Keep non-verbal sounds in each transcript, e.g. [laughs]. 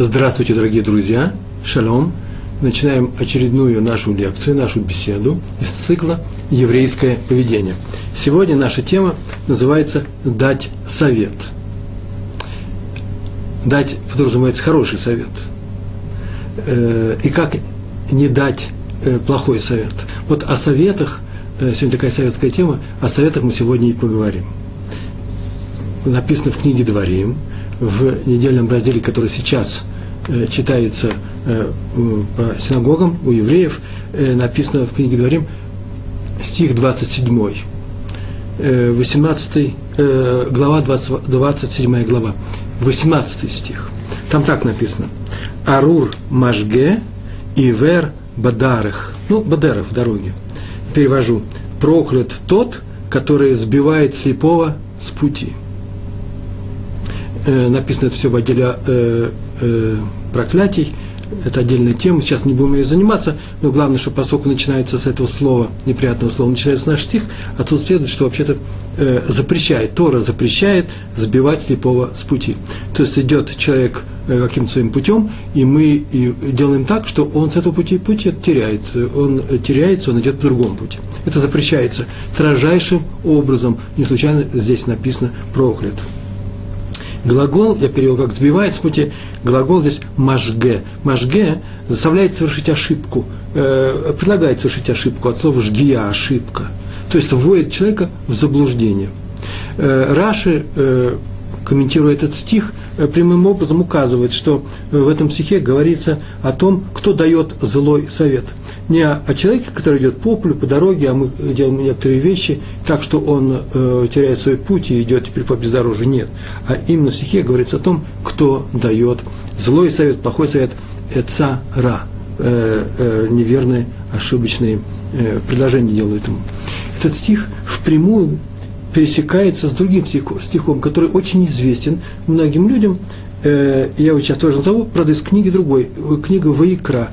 Здравствуйте, дорогие друзья! Шалом! Начинаем очередную нашу лекцию, нашу беседу из цикла «Еврейское поведение». Сегодня наша тема называется «Дать совет». Дать подразумевается хороший совет. Э, и как не дать э, плохой совет. Вот о советах, э, сегодня такая советская тема, о советах мы сегодня и поговорим. Написано в книге «Дворим», в недельном разделе, который сейчас читается э, по синагогам у евреев, э, написано в книге Дворим, стих 27, 18, глава 20, 27 глава, 18 стих. Там так написано. Арур Машге Ивер Бадарах. Ну, Бадарах в дороге. Перевожу. Проклят тот, который сбивает слепого с пути э, написано это все в отделе э, э, проклятий, это отдельная тема, сейчас не будем ее заниматься, но главное, что поскольку начинается с этого слова, неприятного слова, начинается наш стих, а тут следует, что вообще-то э, запрещает, Тора запрещает сбивать слепого с пути. То есть идет человек э, каким-то своим путем, и мы делаем так, что он с этого пути, пути теряет, он теряется, он идет по другому пути. Это запрещается строжайшим образом, не случайно здесь написано проклят. Глагол, я перевел как сбивает с пути, глагол здесь машге. Машге заставляет совершить ошибку, э, предлагает совершить ошибку от слова жгия, ошибка. То есть вводит человека в заблуждение. Э, Раши э, комментируя этот стих, прямым образом указывает, что в этом стихе говорится о том, кто дает злой совет. Не о человеке, который идет по полю, по дороге, а мы делаем некоторые вещи так, что он э, теряет свой путь и идет теперь по бездорожью. Нет. А именно в стихе говорится о том, кто дает злой совет, плохой совет, эца ра, э, э, неверные, ошибочные э, предложения делают ему. Этот стих впрямую пересекается с другим стихом, который очень известен многим людям. Э, я его сейчас тоже назову, правда, из книги другой, книга Ваикра,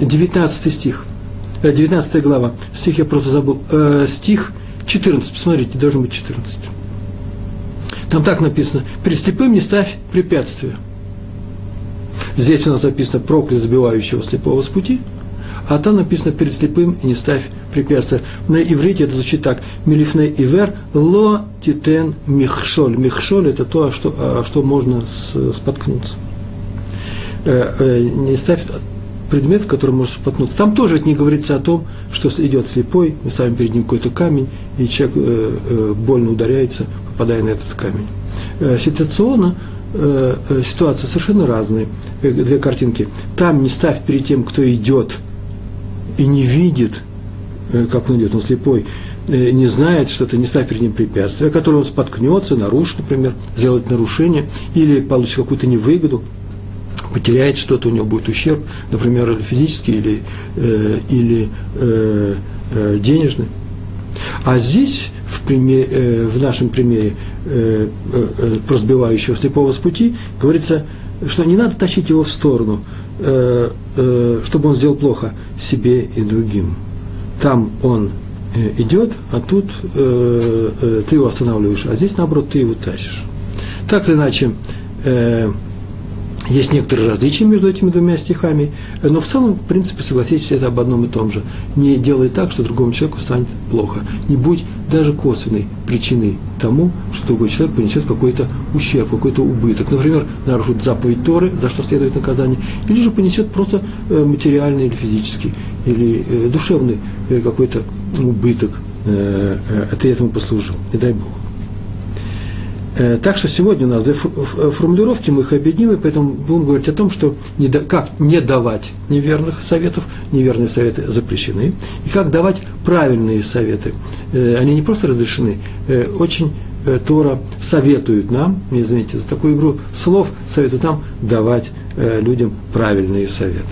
19 стих, 19 э, глава, стих я просто забыл, э, стих 14, посмотрите, должен быть 14. Там так написано, перед слепым не ставь препятствия. Здесь у нас записано проклят забивающего слепого с пути – а там написано перед слепым и не ставь препятствия. На иврите это звучит так. Милифне ивер ло титен михшоль. Михшоль – это то, что, а, что можно споткнуться. Э, э, не ставь предмет, который может споткнуться. Там тоже не говорится о том, что идет слепой, мы ставим перед ним какой-то камень, и человек э, больно ударяется, попадая на этот камень. Ситуационно ситуация совершенно разные. Две картинки. Там не ставь перед тем, кто идет – и не видит, э, как он идет, он слепой, э, не знает что-то, не ставь перед ним препятствия, которое он споткнется, нарушит, например, сделает нарушение, или получит какую-то невыгоду, потеряет что-то, у него будет ущерб, например, физический или, э, или денежный. А здесь, в, пример, э, в нашем примере про сбивающего слепого с пути, говорится, что не надо тащить его в сторону, Э, э, чтобы он сделал плохо себе и другим. Там он э, идет, а тут ты его останавливаешь, а здесь, наоборот, ты его тащишь. Так или иначе, есть некоторые различия между этими двумя стихами, но в целом, в принципе, согласитесь, это об одном и том же. Не делай так, что другому человеку станет плохо. Не будь даже косвенной причиной тому, что другой человек понесет какой-то ущерб, какой-то убыток. Например, нарушит заповедь Торы, за что следует наказание, или же понесет просто э, материальный или физический, или э, душевный э, какой-то убыток, ты этому послужил, не дай Бог. Э, так что сегодня у нас формулировки, мы их объединим, и поэтому будем говорить о том, что не да, как не давать неверных советов, неверные советы запрещены, и как давать правильные советы. Э, они не просто разрешены, э, очень Тора советует нам, не извините за такую игру слов, советует нам давать людям правильные советы.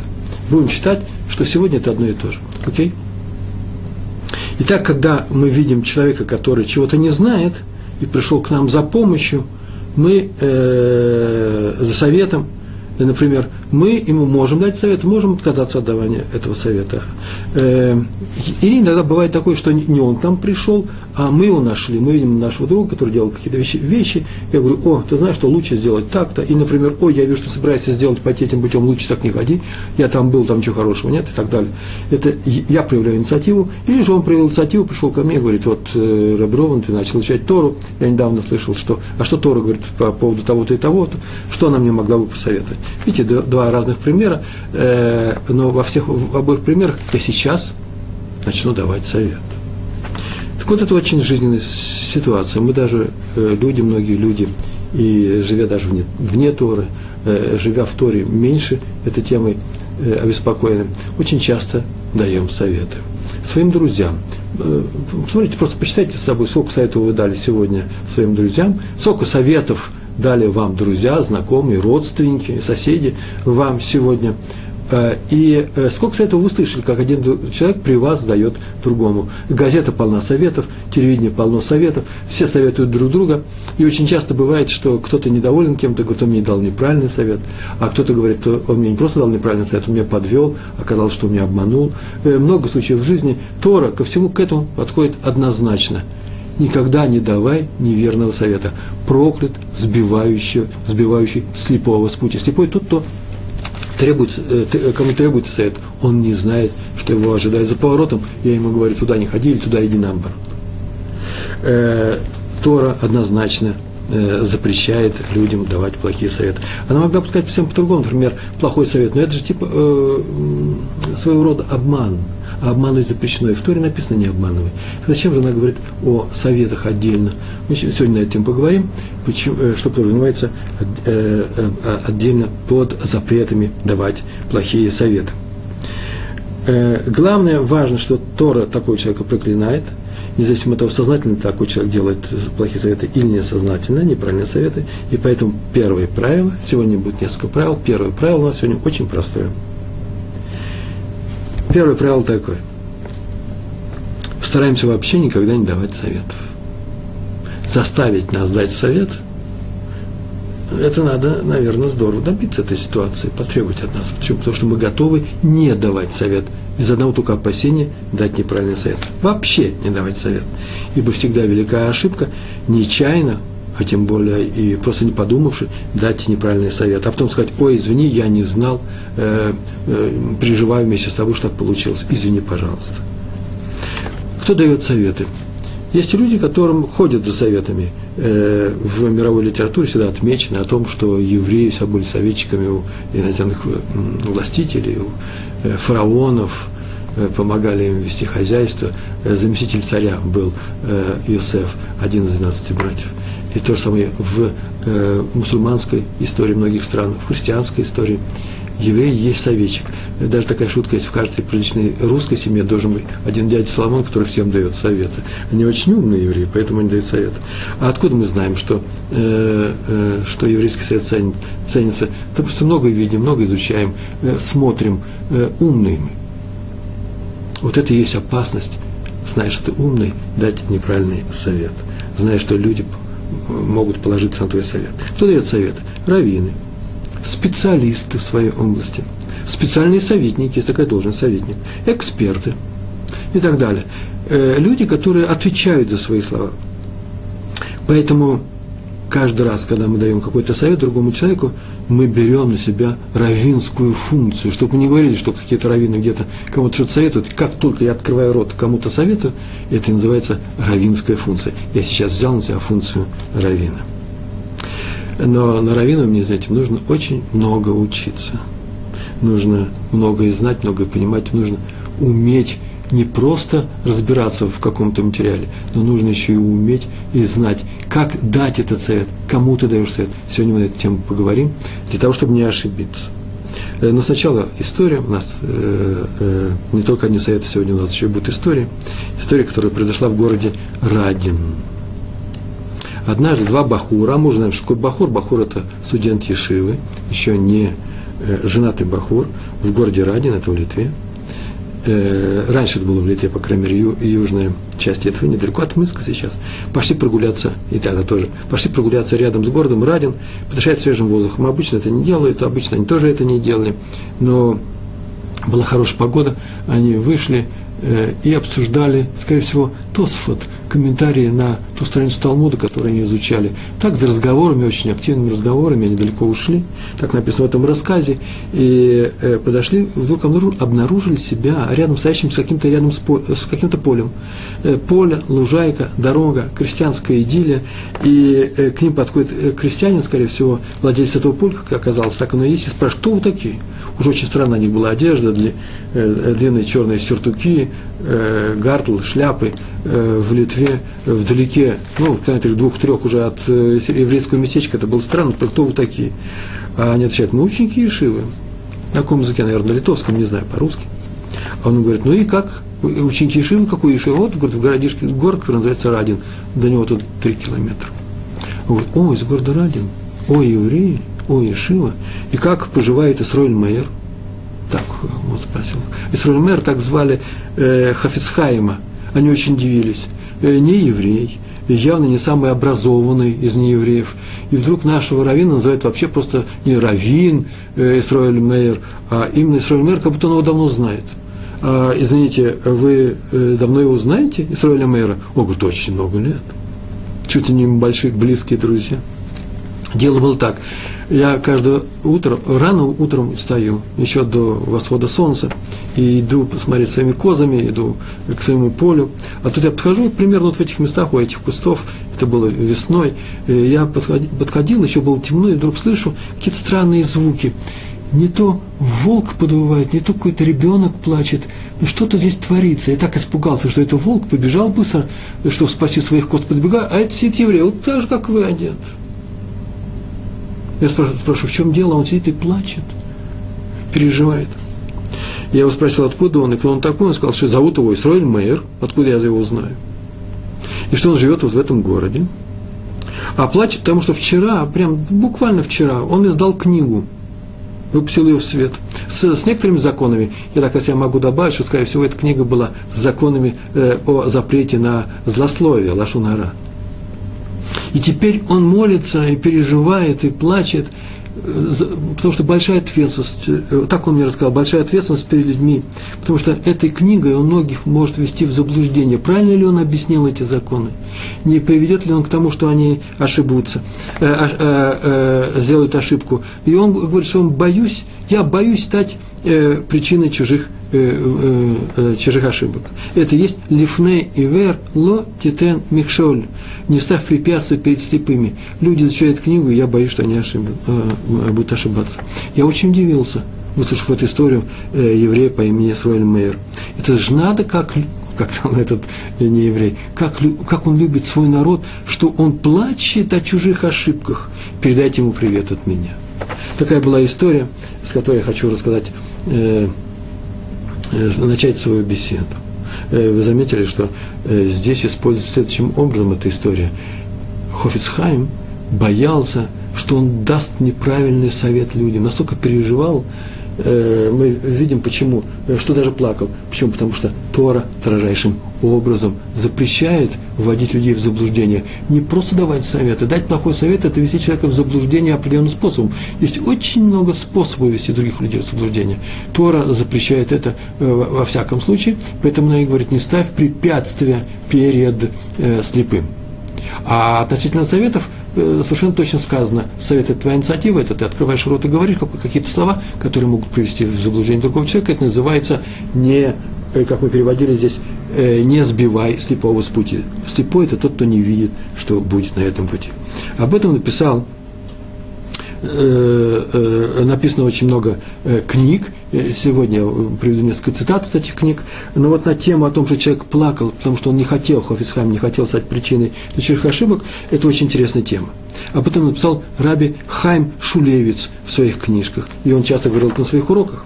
Будем считать, что сегодня это одно и то же. Окей? Итак, когда мы видим человека, который чего-то не знает – и пришел к нам за помощью, мы э, за советом, например, мы ему можем дать совет, можем отказаться от давания этого совета. Э, или иногда бывает такое, что не он там пришел, а мы его нашли, мы видим нашего друга, который делал какие-то вещи, вещи, я говорю, о, ты знаешь, что лучше сделать так-то, и, например, ой, я вижу, что собираешься сделать пойти этим путем, лучше так не ходи, я там был, там ничего хорошего нет, и так далее. Это я проявляю инициативу, или же он проявил инициативу, пришел ко мне и говорит, вот, э, Раброван, ты начал изучать Тору, я недавно слышал, что, а что Тора говорит по поводу того-то и того-то, что она мне могла бы посоветовать. Видите, два разных примера, э, но во всех, в обоих примерах я сейчас начну давать совет. Так вот, это очень жизненная ситуация. Мы даже, э, люди, многие люди, и живя даже вне, вне Торы, э, живя в Торе меньше этой темой обеспокоены, очень часто даем советы своим друзьям. Посмотрите, просто посчитайте с собой, сколько советов вы дали сегодня своим друзьям, сколько советов дали вам друзья, знакомые, родственники, соседи вам сегодня – Э, и э, сколько советов вы услышали, как один человек при вас дает другому. Газета полна советов, телевидение полно советов, все советуют друг друга. И очень часто бывает, что кто-то недоволен кем-то, говорит, он мне дал неправильный совет, а кто-то говорит, что он мне не просто дал неправильный совет, он меня подвел, оказалось, что он меня обманул. Э, много случаев в жизни. Тора ко всему к этому подходит однозначно. Никогда не давай неверного совета. Проклят, сбивающий, сбивающий слепого с пути. Слепой тут то требуется, э, э, кому требуется совет, он не знает, что его ожидает за поворотом, я ему говорю, туда не ходи или туда иди наоборот. Э, Тора однозначно запрещает людям давать плохие советы. Она могла бы сказать всем по-другому, например, плохой совет, но это же типа э, своего рода обман – обманывать запрещено. И в Торе написано «не обманывай». Зачем же она говорит о советах отдельно? Мы сегодня на эту поговорим, почему, э, что подразумевается э, э, отдельно под запретами давать плохие советы. Главное, важно, что Тора такого человека проклинает, независимо от того, сознательно такой человек делает плохие советы или несознательно, неправильные советы. И поэтому первое правило, сегодня будет несколько правил, первое правило у нас сегодня очень простое – Первое правило такое. Стараемся вообще никогда не давать советов. Заставить нас дать совет, это надо, наверное, здорово добиться этой ситуации, потребовать от нас. Почему? Потому что мы готовы не давать совет. Из одного только опасения дать неправильный совет. Вообще не давать совет. Ибо всегда великая ошибка нечаянно а тем более и просто не подумавши, дать неправильный совет, а потом сказать, ой, извини, я не знал, э, э, переживаю вместе с тобой, что так получилось, извини, пожалуйста. Кто дает советы? Есть люди, которым ходят за советами. Э, в мировой литературе всегда отмечено о том, что евреи все были советчиками у иноземных э, властителей, у э, фараонов, э, помогали им вести хозяйство. Заместитель царя был Иосиф, один из двенадцати братьев – и то же самое в э, мусульманской истории многих стран, в христианской истории. Еврей есть советчик. Даже такая шутка есть в каждой приличной русской семье должен быть один дядя Соломон, который всем дает советы. Они очень умные евреи, поэтому они дают советы. А откуда мы знаем, что, э, э, что еврейский совет ценит, ценится? Потому что много видим, много изучаем, э, смотрим, э, умные. Вот это и есть опасность, знаешь, что ты умный, дать неправильный совет. Знаешь, что люди могут положиться на твой совет. Кто дает совет? Раввины, специалисты в своей области, специальные советники, есть такая должность советник, эксперты и так далее. Э, люди, которые отвечают за свои слова. Поэтому каждый раз, когда мы даем какой-то совет другому человеку, мы берем на себя равинскую функцию, чтобы мы не говорили, что какие-то раввины где-то кому-то что-то советуют. Как только я открываю рот кому-то советую, это называется равинская функция. Я сейчас взял на себя функцию равина. Но на раввина мне, знаете, нужно очень много учиться. Нужно многое знать, многое понимать, нужно уметь не просто разбираться в каком-то материале, но нужно еще и уметь и знать, как дать этот совет, кому ты даешь совет. Сегодня мы на эту тему поговорим, для того, чтобы не ошибиться. Э, но сначала история. У нас э, э, не только одни советы сегодня, у нас еще будет история. История, которая произошла в городе Радин. Однажды два бахура, а мы уже знаем, что такое бахур. Бахур – это студент Ешивы, еще не женатый бахур, в городе Радин, это в Литве – э, раньше это было в Литве, по крайней мере, ю, южная часть этого, недалеко от Минска сейчас, пошли прогуляться, и тогда тоже, пошли прогуляться рядом с городом Радин, подышать свежим воздухом. Обычно это не делают, обычно они тоже это не делали, но была хорошая погода, они вышли, и обсуждали, скорее всего, Тосфот, комментарии на ту страницу Талмуда, которую они изучали. Так, за разговорами, очень активными разговорами, они далеко ушли, так написано в этом рассказе, и э, подошли, вдруг обнаружили себя рядом стоящим с каким-то рядом с, с каким-то полем. Э, поле, лужайка, дорога, крестьянская идиллия, и к ним подходит крестьянин, скорее всего, владелец этого поля, как оказалось, так оно и есть, и спрашивает, кто вы такие? Уж очень странно, у них была одежда, длинные черные сюртуки, э, гартл, шляпы э, в Литве, вдалеке, ну, в километрах двух-трех уже от э, еврейского местечка, это было странно, кто вы такие? А они отвечают, мы ученики Ешивы. На каком языке, наверное, на литовском, не знаю, по-русски. А он говорит, ну и как? Ученики Ешивы, какой Ешивы? Вот, говорит, в городишке, город, который называется Радин, до него тут три километра. Он говорит, о, из города Радин, о, евреи, о, Ешива. И как поживает Исроиль Мейер? Так вот спросил. Исраиль Мэр так звали э, Хафицхайма. Они очень удивились. Э, не еврей, явно не самый образованный из неевреев. И вдруг нашего равина называют вообще просто не равин э, Исраиль Мейер, а именно Исраиль Мейер, как будто он его давно знает. А, извините, вы э, давно его знаете, Исраиля Мейера? О, говорит, очень много лет. Чуть ли не большие, близкие друзья. Дело было так. Я каждое утро, рано утром встаю, еще до восхода солнца, и иду посмотреть своими козами, иду к своему полю. А тут я подхожу примерно вот в этих местах, у этих кустов, это было весной, я подходил, подходил еще было темно, и вдруг слышу какие-то странные звуки. Не то волк подувает, не то какой-то ребенок плачет. Ну что-то здесь творится. Я так испугался, что это волк, побежал быстро, чтобы спасти своих коз, подбегаю, а это сидит еврей, вот так же, как вы одет. Я спрашиваю, спрашиваю, в чем дело? Он сидит и плачет, переживает. Я его спросил, откуда он, и кто он такой. Он сказал, что зовут его Исроэль Мейер, откуда я его знаю. И что он живет вот в этом городе. А плачет, потому что вчера, прям буквально вчера, он издал книгу, выпустил ее в свет, с, с некоторыми законами. Я так от могу добавить, что, скорее всего, эта книга была с законами э, о запрете на злословие, лашунара. И теперь он молится и переживает, и плачет, э, потому что большая ответственность, э, так он мне рассказал, большая ответственность перед людьми, потому что этой книгой он многих может ввести в заблуждение. Правильно ли он объяснил эти законы? Не приведет ли он к тому, что они ошибутся, э, э, э, сделают ошибку? И он говорит, что он боюсь, я боюсь стать э, причиной чужих Э, э, э, чужих ошибок. Это есть лифней ивер ло титен микшоль. Не ставь препятствия перед слепыми. Люди изучают книгу, и я боюсь, что они ошиб, будут ошибаться. Я очень удивился, выслушав эту историю еврея по имени Сруэль Мейер. Это же надо, как, как сказал этот э, нееврей, как, как он любит свой народ, что он плачет о чужих ошибках. Передайте ему привет от меня. Такая была история, с которой я хочу рассказать э, Э, начать свою беседу. Э, вы заметили, что э, здесь используется следующим образом эта история. Хофицхайм боялся, что он даст неправильный совет людям, настолько переживал, Э, мы видим, почему, э, что даже плакал. Почему? Потому что Тора строжайшим образом запрещает вводить людей в заблуждение. Не просто давать советы. Дать плохой совет – это вести человека в заблуждение определенным способом. Есть очень много способов вести других людей в заблуждение. Тора запрещает это э, во всяком случае, поэтому она и говорит, не ставь препятствия перед э, слепым. А относительно советов Э, совершенно точно сказано, совет – это твоя инициатива, это ты открываешь рот и говоришь какие-то слова, которые могут привести в заблуждение другого человека, это называется не, э, как мы переводили здесь, э, не сбивай слепого с пути. Слепой – это тот, кто не видит, что будет на этом пути. Об этом написал написано очень много э, книг. Сегодня я приведу несколько цитат из этих книг. Но вот на тему о том, что человек плакал, потому что он не хотел, Хофисхайм не хотел стать причиной чужих ошибок, это очень интересная тема. А потом написал Раби Хайм Шулевец в своих книжках. И он часто говорил это на своих уроках.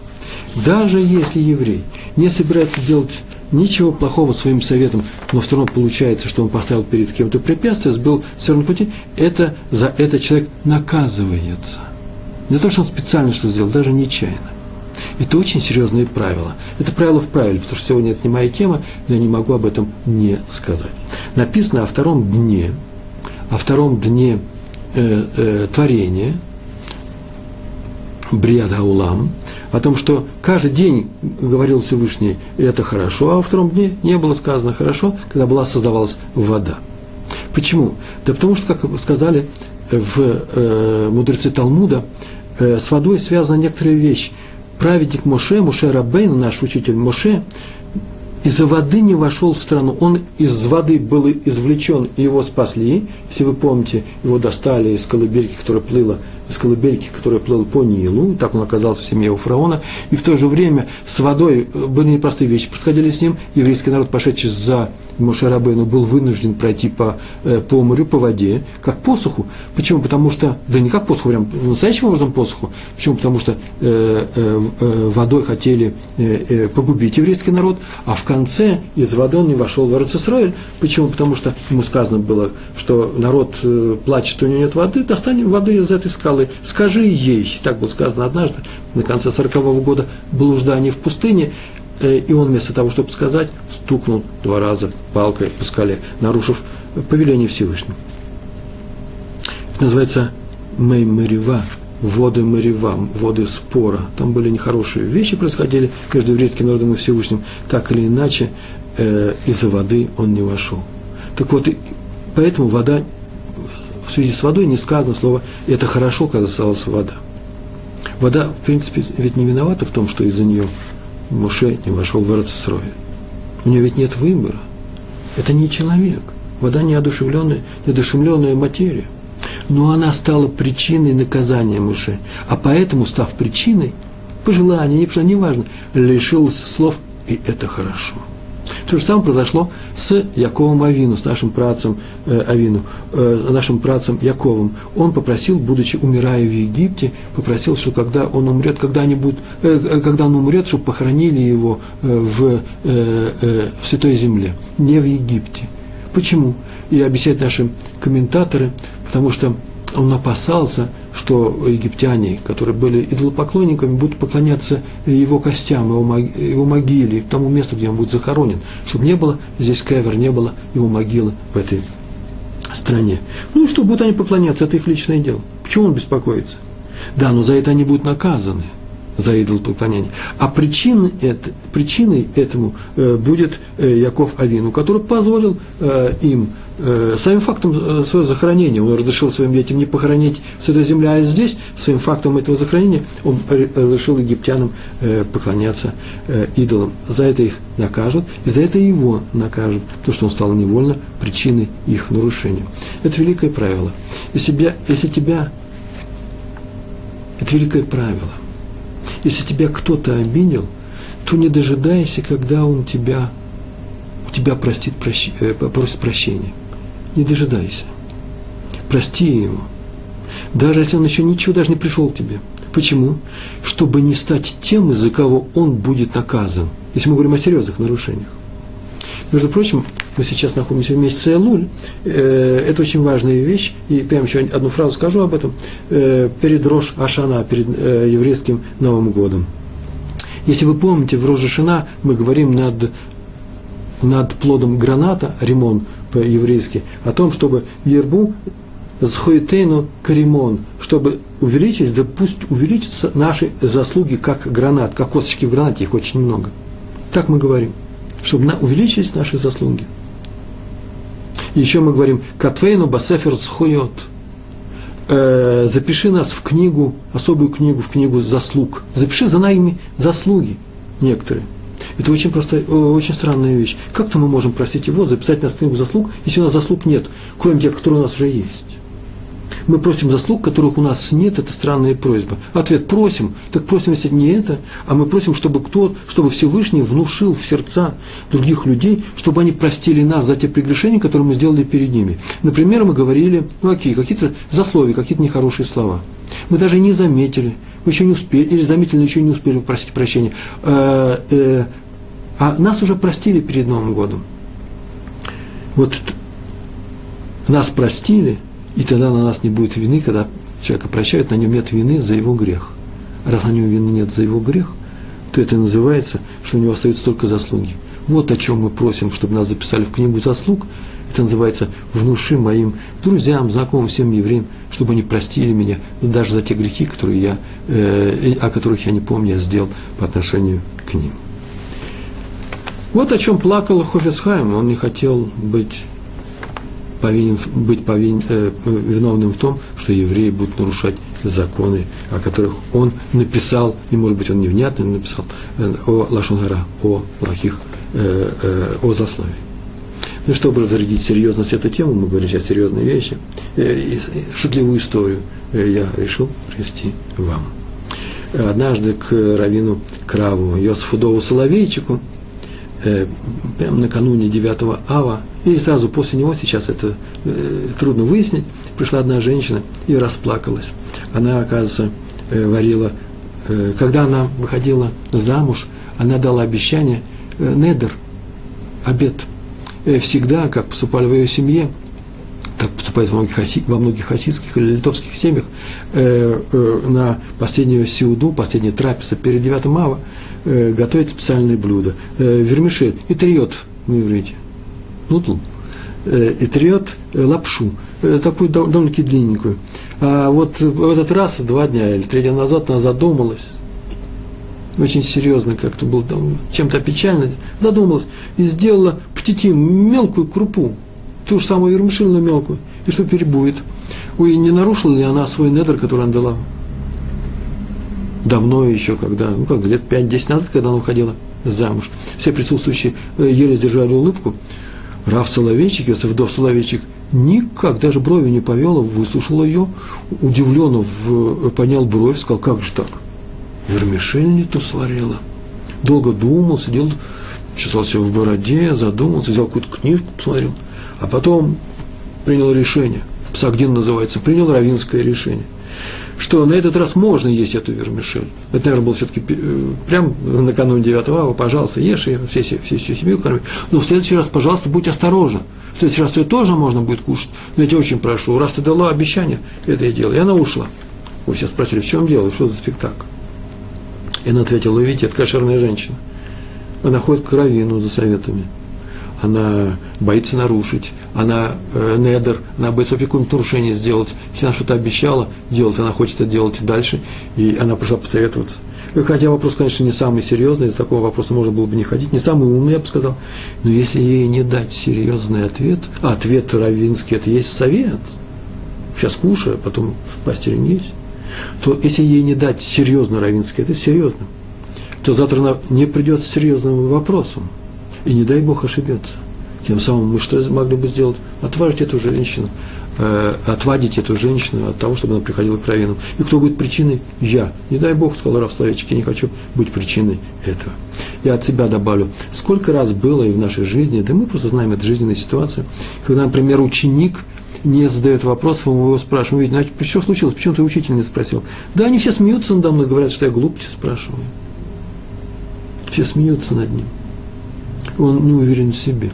Даже если еврей не собирается делать ничего плохого своим советом, но все равно получается, что он поставил перед кем-то препятствие, сбил все равно пути, это, за это человек наказывается. Не то, что он специально что сделал, даже нечаянно. Это очень серьезные правила. Это правило в правиле, потому что сегодня это не моя тема, но я не могу об этом не сказать. Написано о втором дне, о втором дне э, э, творения, Бриад Аулам, о том, что каждый день говорил Всевышний, это хорошо, а во втором дне не было сказано хорошо, когда была создавалась вода. Почему? Да потому что, как сказали в э, мудрецы Талмуда, э, с водой связана некоторая вещь. Праведник Моше, Моше Рабейн, наш учитель Моше, из-за воды не вошел в страну. Он из воды был извлечен, и его спасли. Если вы помните, его достали из колыбельки, которая плыла из колыбельки, который плыл по Нилу, так он оказался в семье у фараона, и в то же время с водой э, были непростые вещи, происходили с ним, еврейский народ, пошедший за Мошерабейну, был вынужден пройти по, э, по морю, по воде, как посуху. Почему? Потому что, да не как посуху, прям настоящим образом посуху. Почему? Потому что э, э, э, водой хотели э, э, погубить еврейский народ, а в конце из воды он не вошел в Арцисроэль. Почему? Потому что ему сказано было, что народ э, плачет, у него нет воды, достанем воды из этой скалы сказал скажи ей, так было сказано однажды, на конце сорокового года блуждания в пустыне, э, и он вместо того, чтобы сказать, стукнул два раза палкой по скале, нарушив повеление Всевышнего. Это называется Меймерива, воды Марева, воды спора. Там были нехорошие вещи происходили между еврейским народом и Всевышним. Так или иначе, э, из-за воды он не вошел. Так вот, поэтому вода в связи с водой не сказано слово «это хорошо, когда осталась вода». Вода, в принципе, ведь не виновата в том, что из-за нее Муше не вошел в Эрцесрой. У нее ведь нет выбора. Это не человек. Вода неодушевленная, неодушевленная материя. Но она стала причиной наказания Муше. А поэтому, став причиной, пожелание, неважно, лишилась слов «и это хорошо». То же самое произошло с Яковом Авину, с нашим працем э, Авину, э, нашим працем Яковом. Он попросил, будучи умирая в Египте, попросил, что когда он умрет, когда, они будут, э, э когда он умрет, чтобы похоронили его э, в, э, э, в Святой Земле, не в Египте. Почему? И объясняют наши комментаторы, потому что он опасался, что египтяне, которые были идолопоклонниками, будут поклоняться его костям, его, могиле, тому месту, где он будет захоронен, чтобы не было здесь кевер, не было его могилы в этой стране. Ну, что будут они поклоняться, это их личное дело. Почему он беспокоится? Да, но за это они будут наказаны, за идолопоклонение. А причиной, это, причиной этому э, будет э, Яков Авину, который позволил э, им самим фактом э, своего захоронения, он разрешил своим детям не похоронить с этой земли, а здесь, своим фактом этого захоронения, он разрешил египтянам э, поклоняться э, идолам. За это их накажут, и за это его накажут, потому что он стал невольно причиной их нарушения. Это великое правило. Если тебя, если тебя это великое правило. Если тебя кто-то обидел, то не дожидайся, когда он тебя, у тебя простит, прощ, э, попросит прощения не дожидайся. Прости его. Даже если он еще ничего даже не пришел к тебе. Почему? Чтобы не стать тем, из-за кого он будет наказан. Если мы говорим о серьезных нарушениях. Между прочим, мы сейчас находимся в месяце Элуль. Э, это очень важная вещь. И прямо еще одну фразу скажу об этом. Э, перед Рош Ашана, перед э, еврейским Новым годом. Если вы помните, в Рожешина мы говорим над, над плодом граната, ремон, по-еврейски, о том, чтобы Ербу Схойтейну Каримон, чтобы увеличить, да пусть увеличатся наши заслуги как гранат, как косточки в гранате, их очень много. Так мы говорим, чтобы на, увеличились наши заслуги. И еще мы говорим, Катвейну Басефер Схойот, э, запиши нас в книгу, особую книгу, в книгу заслуг. Запиши за нами заслуги некоторые. Это очень простая, очень странная вещь. Как-то мы можем простить его, записать на книгу заслуг, если у нас заслуг нет, кроме тех, которые у нас уже есть. Мы просим заслуг, которых у нас нет, это странная просьба. Ответ просим, так просим, если не это, а мы просим, чтобы кто, чтобы Всевышний внушил в сердца других людей, чтобы они простили нас за те прегрешения, которые мы сделали перед ними. Например, мы говорили, ну окей, какие-то засловия, какие-то нехорошие слова. Мы даже не заметили, мы еще не успели, или заметили, еще не успели просить прощения. Э, э, а нас уже простили перед Новым годом. Вот нас простили, и тогда на нас не будет вины, когда человека прощают, на нем нет вины за его грех. Раз на нем вины нет за его грех, то это называется, что у него остаются только заслуги. Вот о чем мы просим, чтобы нас записали в книгу заслуг. Это называется «Внуши моим друзьям, знакомым, всем евреям, чтобы они простили меня, даже за те грехи, которые я, э, о которых я не помню, я сделал по отношению к ним». Вот о чем плакал Хофисхайм. Он не хотел быть повинен, быть повинен, э, виновным в том, что евреи будут нарушать законы, о которых он написал, и, может быть, он невнятно написал, э, о Лашонгара, о плохих, э, э, о засловии. Ну, чтобы разрядить серьезность этой темы, мы говорим сейчас серьезные вещи, э, шутливую историю э, я решил привести вам. Однажды к Равину Краву, Йосифу Дову Соловейчику, э, прямо накануне 9 ава, и сразу после него, сейчас это трудно выяснить, пришла одна женщина и расплакалась. Она, оказывается, варила, когда она выходила замуж, она дала обещание, недер, обед, всегда, как поступали в ее семье, так поступает во многих, хаси, во многих хасидских или литовских семьях, э, э, на последнюю сиуду, последнюю трапезу перед 9 ава, э, готовить специальные блюда. Э, вермишель и триот на иврите. Нутл. Э, и триот э, лапшу. Э, такую довольно-таки длинненькую. А вот в этот раз, два дня или три дня назад, она задумалась, очень серьезно как-то был чем-то печально, задумалась и сделала птитим, мелкую крупу, ту же самую вермишельную мелкую, и что теперь? Ой, не нарушила ли она свой недр, который она дала давно еще, когда, ну как, лет 5-10 назад, когда она уходила замуж. Все присутствующие э, еле сдержали улыбку. Раф Соловейчик, Йосиф Дов Соловейчик, никак, даже брови не повел, выслушал ее, удивленно в, поднял бровь, сказал, как же так? Вермишель не ту сварила. Долго думал, сидел, чесался в бороде, задумался, взял какую-то книжку, посмотрел, а потом принял решение. Псагдин называется, принял равинское решение – что на этот раз можно есть эту вермишель. Это, наверное, было все-таки э, прям накануне 9 ава, пожалуйста, ешь ее, все, все, все, всю семью корми. Но в следующий раз, пожалуйста, будь осторожна. В следующий раз ее тоже можно будет кушать. Но я тебя очень прошу, раз ты дала обещание, это я делаю. И она ушла. Вы все спросили, в чем дело, что за спектакль? И она ответила, вы видите, это кошерная женщина. Она ходит к равину за советами она боится нарушить, она э, недер, она боится какое-нибудь нарушение сделать. Если она что-то обещала делать, она хочет это делать дальше, и она пришла посоветоваться. Хотя вопрос, конечно, не самый серьезный, из такого вопроса можно было бы не ходить, не самый умный, я бы сказал. Но если ей не дать серьезный ответ, а ответ равинский – это есть совет, сейчас кушай, а потом постели не есть, то если ей не дать серьезно равинский, это серьезно, то завтра она не придет с серьезным вопросом – и не дай Бог ошибется. Тем самым мы что могли бы сделать? Отважить эту женщину, э, отвадить эту женщину от того, чтобы она приходила к раввинам. И кто будет причиной? Я. Не дай Бог, сказал Раф Словечек, я не хочу быть причиной этого. Я от себя добавлю, сколько раз было и в нашей жизни, да мы просто знаем эту жизненную ситуацию, когда, например, ученик не задает вопросов, мы его спрашиваем, видите, значит, что случилось, почему ты учитель не спросил? Да, они все смеются надо мной, говорят, что я глупости спрашиваю. Все смеются над ним он не уверен в себе.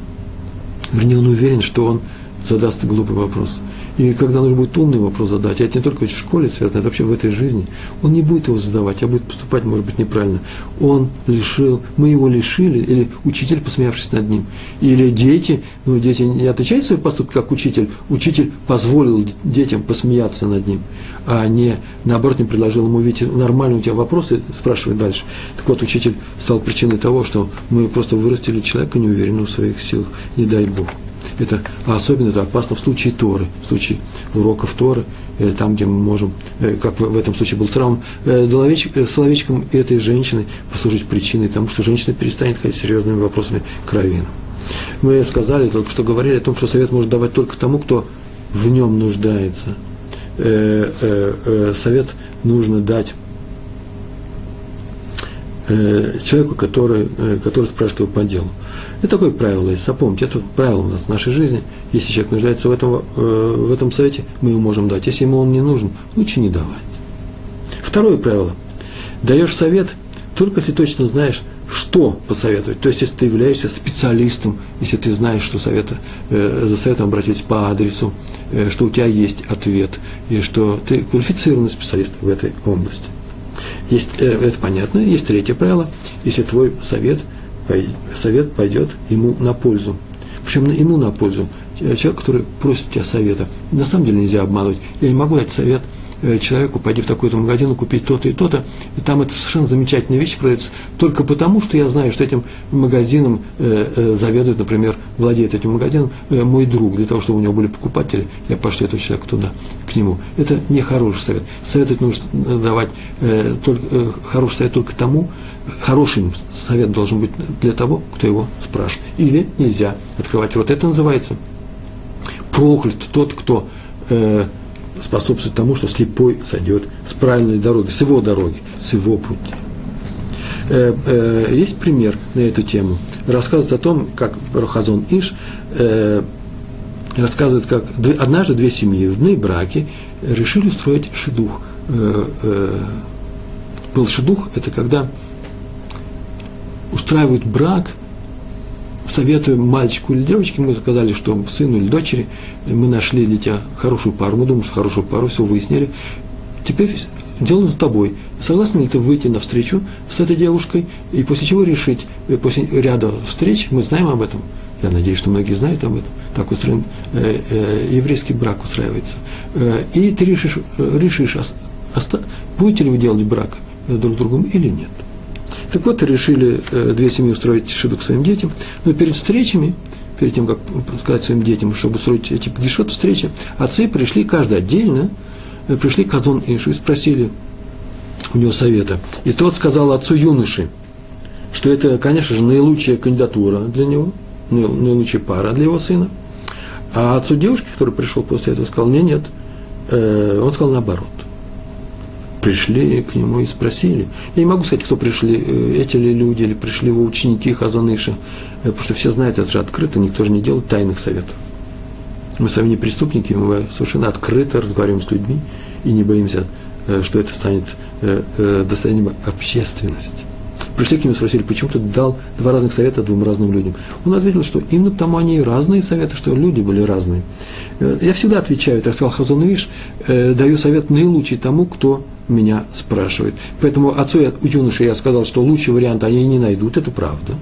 Вернее, он уверен, что он задаст глупый вопрос. И когда нужно будет умный вопрос задать, а это не только в школе связано, это вообще в этой жизни, он не будет его задавать, а будет поступать, может быть, неправильно. Он лишил, мы его лишили, или учитель, посмеявшись над ним, или дети, ну, дети не отвечают свои поступки как учитель, учитель позволил детям посмеяться над ним, а не, наоборот, не предложил ему, видите, нормально у тебя вопросы, спрашивать дальше. Так вот, учитель стал причиной того, что мы просто вырастили человека неуверенного в своих силах, не дай Бог. Это, а особенно это опасно в случае Торы, в случае уроков Торы, или там, где мы можем, э, как в этом случае был травм, э, словечком этой женщины послужить причиной тому, что женщина перестанет ходить серьезными вопросами к раввину. Мы сказали, только что говорили о том, что совет может давать только тому, кто в нем нуждается. Э, совет нужно дать человеку, который, который спрашивает его по делу. И такое правило есть. Запомните, это правило у нас в нашей жизни. Если человек нуждается в этом, э, в этом совете, мы ему можем дать. Если ему он не нужен, лучше не давать. Второе правило. Даешь совет, только если точно знаешь, что посоветовать. То есть, если ты являешься специалистом, если ты знаешь, что совета, э, за советом обратиться по адресу, э, что у тебя есть ответ, и что ты квалифицированный специалист в этой области. Есть, э, это понятно. Есть третье правило. Если твой совет, совет пойдет ему на пользу. Причем ему на пользу. Человек, который просит у тебя совета. На самом деле нельзя обманывать. Я не могу дать совет – Э, человеку пойди в такой-то магазин купить то-то и то-то, и там это совершенно замечательная вещь продается, только потому, что я знаю, что этим магазином э, э, заведует, например, владеет этим магазином э, мой друг, для того, чтобы у него были покупатели, я пошлю этого человека туда, к нему. Это не хороший совет. Советовать нужно давать э, только, э, хороший совет только тому, хороший совет должен быть для того, кто его спрашивает. Или нельзя открывать рот. Это называется проклят тот, кто э, способствует тому, что слепой сойдет с правильной дороги, с его дороги, с его пути. Э, э, есть пример на эту тему. Рассказывает о том, как Рохазон Иш э, рассказывает, как однажды две семьи в дны браки решили устроить шедух. Был шедух, это когда устраивают брак – советуем мальчику или девочке, мы сказали, что сыну или дочери, мы нашли для тебя хорошую пару, мы думаем, что хорошую пару, все выяснили. Теперь дело за тобой. Согласен ли ты выйти навстречу с этой девушкой, и после чего решить, э, после ряда встреч, мы знаем об этом, я надеюсь, что многие знают об этом, так устроен э, э, еврейский брак устраивается. Э, и ты решишь, э, решишь оста, будете ли вы делать брак друг с другом или нет. Так вот, решили э, две семьи устроить шидук своим детям, но перед встречами, перед тем, как сказать своим детям, чтобы устроить эти гешот встречи, отцы пришли каждый отдельно, э, пришли к Азон Ишу и спросили у него совета. И тот сказал отцу юноши, что это, конечно же, наилучшая кандидатура для него, наилучшая пара для его сына. А отцу девушки, который пришел после этого, сказал, нет, нет. Э, он сказал наоборот пришли к нему и спросили. Я не могу сказать, кто пришли, э, эти ли люди, или пришли его ученики Хазаныша, э, потому что все знают, это же открыто, никто же не делает тайных советов. Мы сами не преступники, мы совершенно открыто разговариваем с людьми и не боимся, э, что это станет достоянием общественности. Пришли к нему и спросили, почему ты дал два разных совета двум разным людям. Он ответил, что именно потому они и разные советы, что люди были разные. Я всегда отвечаю, так сказал Хазановиш, даю совет наилучший тому, кто меня спрашивает. Поэтому отцу у юноши я сказал, что лучший вариант они не найдут, это правда.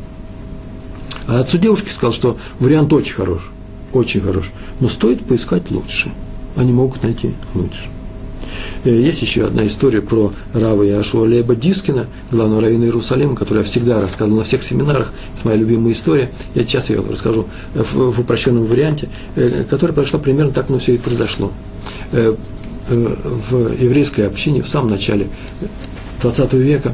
А отцу девушки сказал, что вариант очень хорош, очень хорош, но стоит поискать лучше. Они могут найти лучше. Э, есть еще одна история про Рава Яшуа Леба Дискина, главного раввина Иерусалима, которую я всегда рассказывал на всех семинарах. Это моя любимая история. Я сейчас ее расскажу в, упрощенном варианте, э, которая прошла примерно так, но все и произошло э, в еврейской общине в самом начале 20 века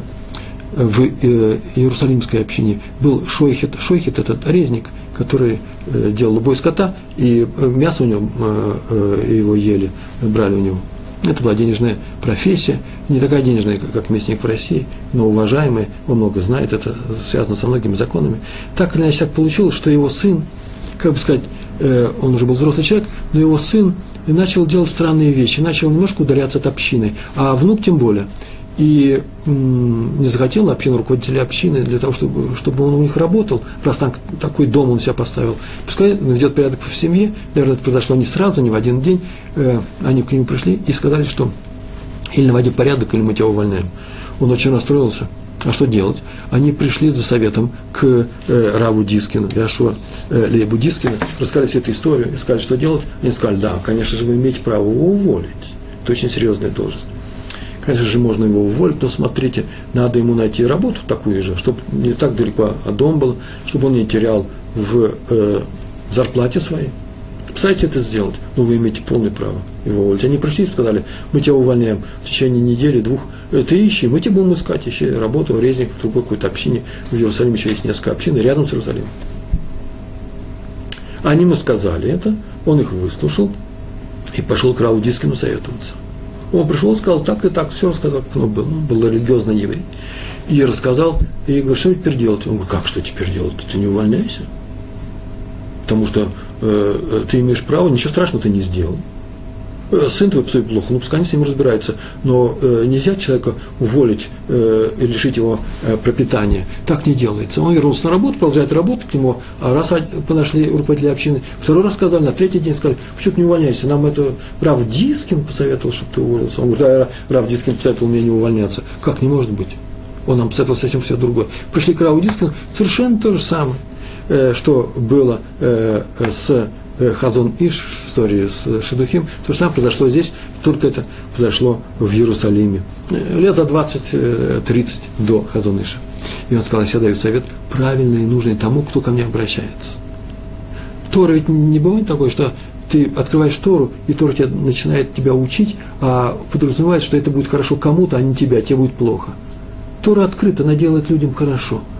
в Иерусалимской общине был шойхет. Шойхет – это резник, который делал любой скота, и мясо у него, его ели, брали у него. Это была денежная профессия, не такая денежная, как мясник в России, но уважаемая, он много знает, это связано со многими законами. Так или иначе так получилось, что его сын, как бы сказать, он уже был взрослый человек, но его сын начал делать странные вещи, начал немножко удаляться от общины, а внук тем более. И не захотел общину, руководителя общины, для того, чтобы, чтобы он у них работал, раз там такой дом он себя поставил. Пускай ведет порядок в семье, наверное, это произошло не сразу, не в один день. Э, они к нему пришли и сказали, что или наводи порядок, или мы тебя увольняем. Он очень расстроился – а что делать? Они пришли за советом к э, Раву Дискину, Яшуа э, Лейбу Дискину, рассказали всю эту историю и сказали, что делать. Они сказали, да, конечно же, вы имеете право его уволить. Это очень серьезная должность. Конечно же, можно его уволить, но смотрите, надо ему найти работу такую же, чтобы не так далеко от дома было, чтобы он не терял в э, зарплате своей. Кстати, это сделать, но вы имеете полное право его уволить. Они пришли и сказали, мы тебя увольняем в течение недели, двух, э, ты ищи, мы тебе будем искать, ищи работу, резник в другой какой-то общине, в Иерусалиме еще есть несколько общин, рядом с Иерусалимом. Они ему сказали это, он их выслушал и пошел к Рау Дискину советоваться. Он пришел и сказал, так и так, все рассказал, как оно было. Он был религиозный еврей. И рассказал, и говорит, что теперь делать? Он говорит, как что теперь делать? Ты не увольняйся. Потому что э, ты имеешь право, ничего страшного ты не сделал. Э, сын твой поступил плохо, ну пускай они с ним разбираются, но э, нельзя человека уволить э, лишить его э, пропитания. Так не делается. Он вернулся на работу, продолжает работать к нему, а раз нашли руководителя общины, второй раз сказали, на третий день сказали, почему ты не увольняйся, нам это Рав Дискин посоветовал, чтобы ты уволился. Он говорит, да, Рав Дискин посоветовал мне не увольняться. Как, не может быть? Он нам посоветовал совсем все другое. Пришли к Раву Дискину, совершенно то же самое, э, что было э, с Хазон Иш истории с шидухим, то же самое произошло здесь, только это произошло в Иерусалиме. Э, лет за 20-30 э, до Хазон Иша. И он сказал, я даю совет правильный и нужный тому, кто ко мне обращается. Тора ведь не бывает такое, что ты открываешь Тору, и Тора тебя, начинает тебя учить, а подразумевает, что это будет хорошо кому-то, а не тебя, тебе будет плохо. Тора открыта, она делает людям хорошо –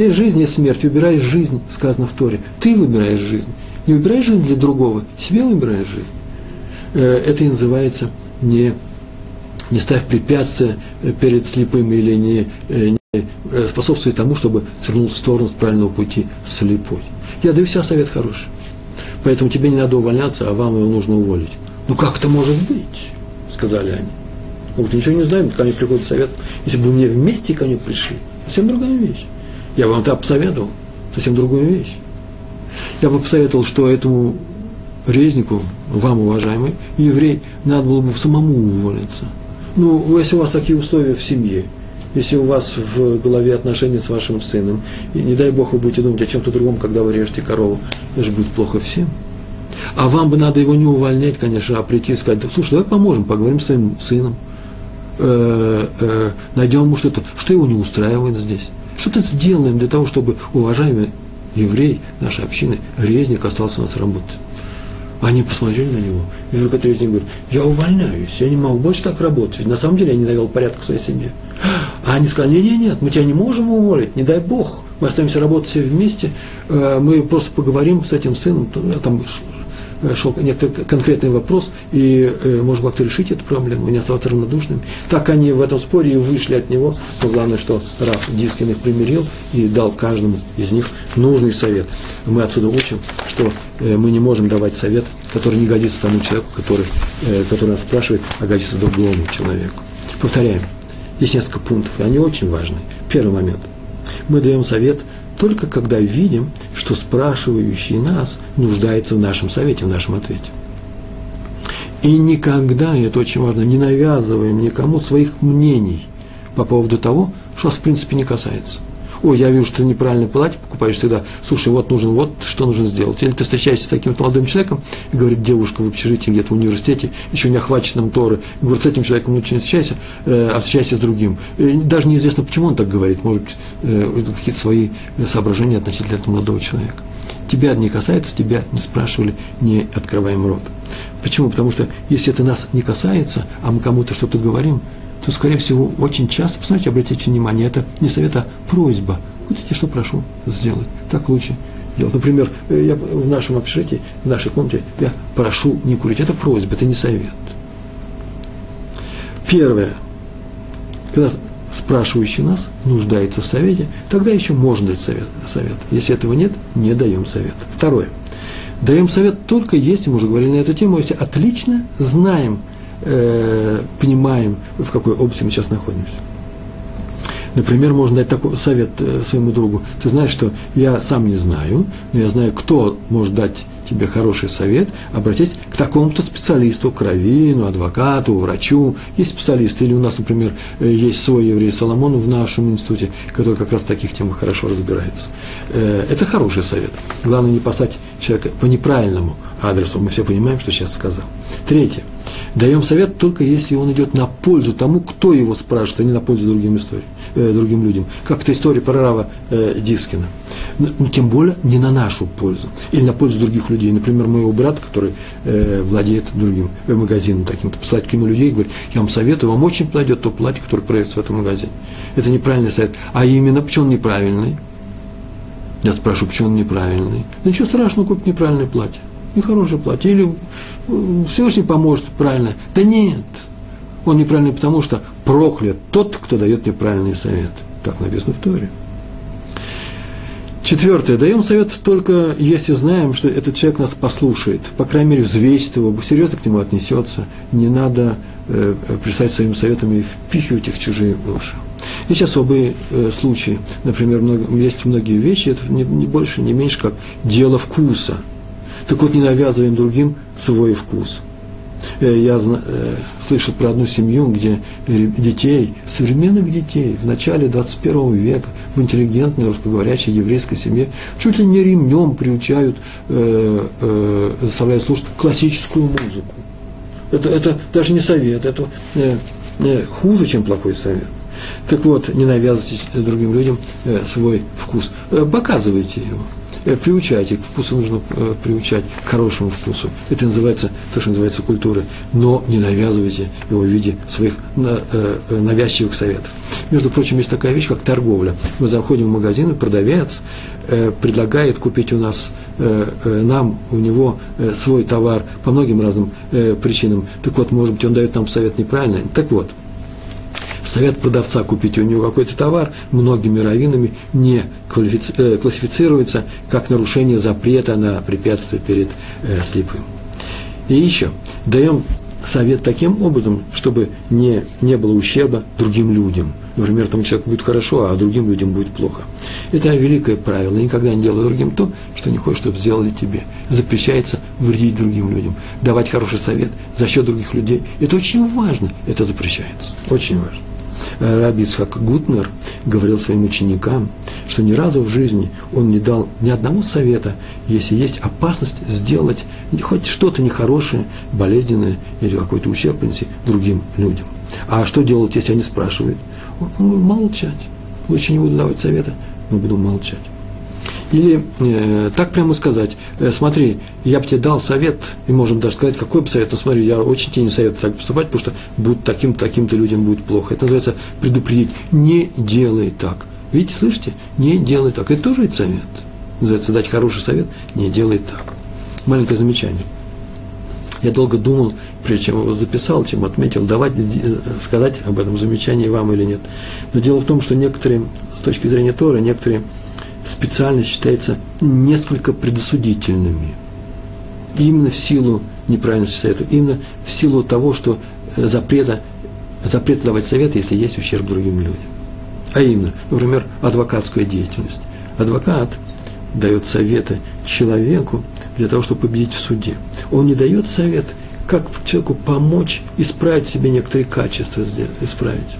есть жизнь, есть смерть. Выбираешь жизнь, сказано в Торе. Ты выбираешь жизнь. Не выбираешь жизнь для другого, себе выбираешь жизнь. Э, это и называется не, не ставь препятствия э, перед слепым или не, э, не способствуй тому, чтобы свернул в сторону с правильного пути слепой. Я даю себе совет хороший. Поэтому тебе не надо увольняться, а вам его нужно уволить. Ну как это может быть? Сказали они. Вот ничего не знаем, ко мне приходит совет. Если бы мне вместе ко мне пришли, совсем другая вещь. Я вам это посоветовал, совсем другую вещь. Я бы посоветовал, что этому резнику, вам, уважаемый, еврей, надо было бы самому уволиться. Ну, если у вас такие условия в семье, если у вас в голове отношения с вашим сыном, и не дай Бог вы будете думать о чем-то другом, когда вы режете корову, это же будет плохо всем. А вам бы надо его не увольнять, конечно, а прийти и сказать, слушай, давай поможем, поговорим с твоим сыном, э, э, найдем ему что-то, что его не устраивает здесь. Что-то сделаем для того, чтобы уважаемый еврей нашей общины, резник, остался у нас работать. Они посмотрели на него, и вдруг этот резник говорит, я увольняюсь, я не могу больше так работать, ведь на самом деле я не навел порядка в своей семье. А они сказали, нет, нет, нет, мы тебя не можем уволить, не дай Бог, мы остаемся работать все вместе, э, мы просто поговорим с этим сыном, там Э, шел некоторый конкретный вопрос, и э, можно как-то решить эту проблему, не оставаться равнодушным. Так они в этом споре и вышли от него, но главное, что Раф Дискин их примирил и дал каждому из них нужный совет. Мы отсюда учим, что э, мы не можем давать совет, который не годится тому человеку, который, который нас спрашивает, а годится другому человеку. Повторяем, есть несколько пунктов, и они очень важны. Первый момент. Мы даем совет – только когда видим, что спрашивающий нас нуждается в нашем совете, в нашем ответе. И никогда, и это очень важно, не навязываем никому своих мнений по поводу того, что нас в принципе не касается – ой, я вижу, что ты неправильное платье покупаешь всегда, слушай, вот нужен, вот что нужно сделать. Или ты встречаешься с таким молодым человеком, и говорит девушка в общежитии где-то в университете, еще не охваченном Торы, и говорит, с этим человеком лучше не встречайся, э, а встречайся с другим. И даже неизвестно, почему он так говорит, может э, какие-то свои соображения относительно этого молодого человека. Тебя не касается, тебя не спрашивали, не открываем рот. Почему? Потому что если это нас не касается, а мы кому-то что-то говорим, то, скорее всего, очень часто, посмотрите, обратите внимание, это не совет, а просьба. Вот эти, что прошу сделать. Так лучше делать. Например, э, я в нашем общежитии, в нашей комнате, я прошу не курить. Это просьба, это не совет. Первое. Когда спрашивающий нас нуждается в совете, тогда еще можно дать совет. совет. Если этого нет, не даем совет. Второе. Даем совет только если, мы уже говорили на эту тему, если отлично знаем, э, понимаем, в какой области мы сейчас находимся. Например, можно дать такой совет э, своему другу. Ты знаешь, что я сам не знаю, но я знаю, кто может дать тебе хороший совет, обратись к такому-то специалисту, к раввину, адвокату, врачу. Есть специалисты, или у нас, например, э, есть свой еврей Соломон в нашем институте, который как раз в таких темах хорошо разбирается. Э, это хороший совет. Главное не послать человека по неправильному адресу. Мы все понимаем, что сейчас сказал. Третье. Даем совет только если он идет на пользу тому, кто его спрашивает, а не на пользу другим, историям, э, другим людям. Как это история про Рава э, Дискина. Но, ну, тем более не на нашу пользу. Или на пользу других людей. Например, моего брата, который э, владеет другим э, магазином таким-то, посылать к нему людей и говорит, я вам советую, вам очень подойдет то платье, которое продается в этом магазине. Это неправильный совет. А именно, почему он неправильный? Я спрашиваю, почему он неправильный? Ничего страшного купить неправильное платье. Нехорошее платье. Или Всевышний поможет правильно. Да нет. Он неправильный, потому что проклят тот, кто дает неправильный совет. Так написано в Торе. Четвертое. Даем совет только если знаем, что этот человек нас послушает. По крайней мере, взвесит его, серьезно к нему отнесется. Не надо э, пристать своими советами и впихивать их в чужие уши. Есть особые э, случаи. Например, много, есть многие вещи, это не, не больше, не меньше, как дело вкуса. Так вот, не навязываем другим свой вкус – Э, я э, слышал про одну семью, где детей, современных детей, в начале 21 века, в интеллигентной русскоговорящей еврейской семье, чуть ли не ремнем приучают, э, э, заставляют слушать классическую музыку. Это, это даже не совет, это э, э, хуже, чем плохой совет. Так вот, не навязывайте другим людям э, свой вкус, э, показывайте его. Э, приучайте, к вкусу нужно э, приучать, к хорошему вкусу. Это называется, то, что называется культурой. Но не навязывайте его в виде своих э, навязчивых советов. Между прочим, есть такая вещь, как торговля. Мы заходим в магазин, и продавец предлагает купить у нас, нам, у него свой товар по многим разным причинам. Так вот, может быть, он дает нам совет неправильный. Так вот, совет продавца купить у него какой-то товар многими раввинами не э, классифицируется как нарушение запрета на препятствие перед э, слепым. И еще даем совет таким образом, чтобы не, не было ущерба другим людям. Например, тому человеку будет хорошо, а другим людям будет плохо. Это великое правило. Никогда не делай другим то, что не хочешь, чтобы сделали тебе. Запрещается вредить другим людям. Давать хороший совет за счет других людей. Это очень важно. Это запрещается. Очень важно. Э, Раби Ицхак Гутнер говорил своим ученикам, что ни разу в жизни он не дал ни одного совета, если есть опасность сделать хоть что-то нехорошее, болезненное или какой-то ущерб принести другим людям. А что делать, если они спрашивают? Говорит, молчать. Лучше не буду давать совета, но буду молчать. Или э, так прямо сказать, э, смотри, я бы тебе дал совет, и можем даже сказать, какой бы совет, но смотри, я очень тебе не советую так поступать, потому что будет таким-то таким-то людям будет плохо. Это называется предупредить. Не делай так. Видите, слышите? Не делай так. Это тоже ведь совет. Называется дать хороший совет, не делай так. Маленькое замечание. Я долго думал, прежде чем его записал, чем отметил, давать, э, сказать об этом замечании вам или нет. Но дело в том, что некоторые, с точки зрения Тора, некоторые специально считаются несколько предосудительными. Именно в силу неправильности совета, именно в силу того, что э, запрета, запрета давать советы, если есть ущерб другим людям. А именно, например, адвокатская деятельность. Адвокат дает советы человеку для того, чтобы победить в суде. Он не дает совет, как человеку помочь исправить себе некоторые качества, исправить.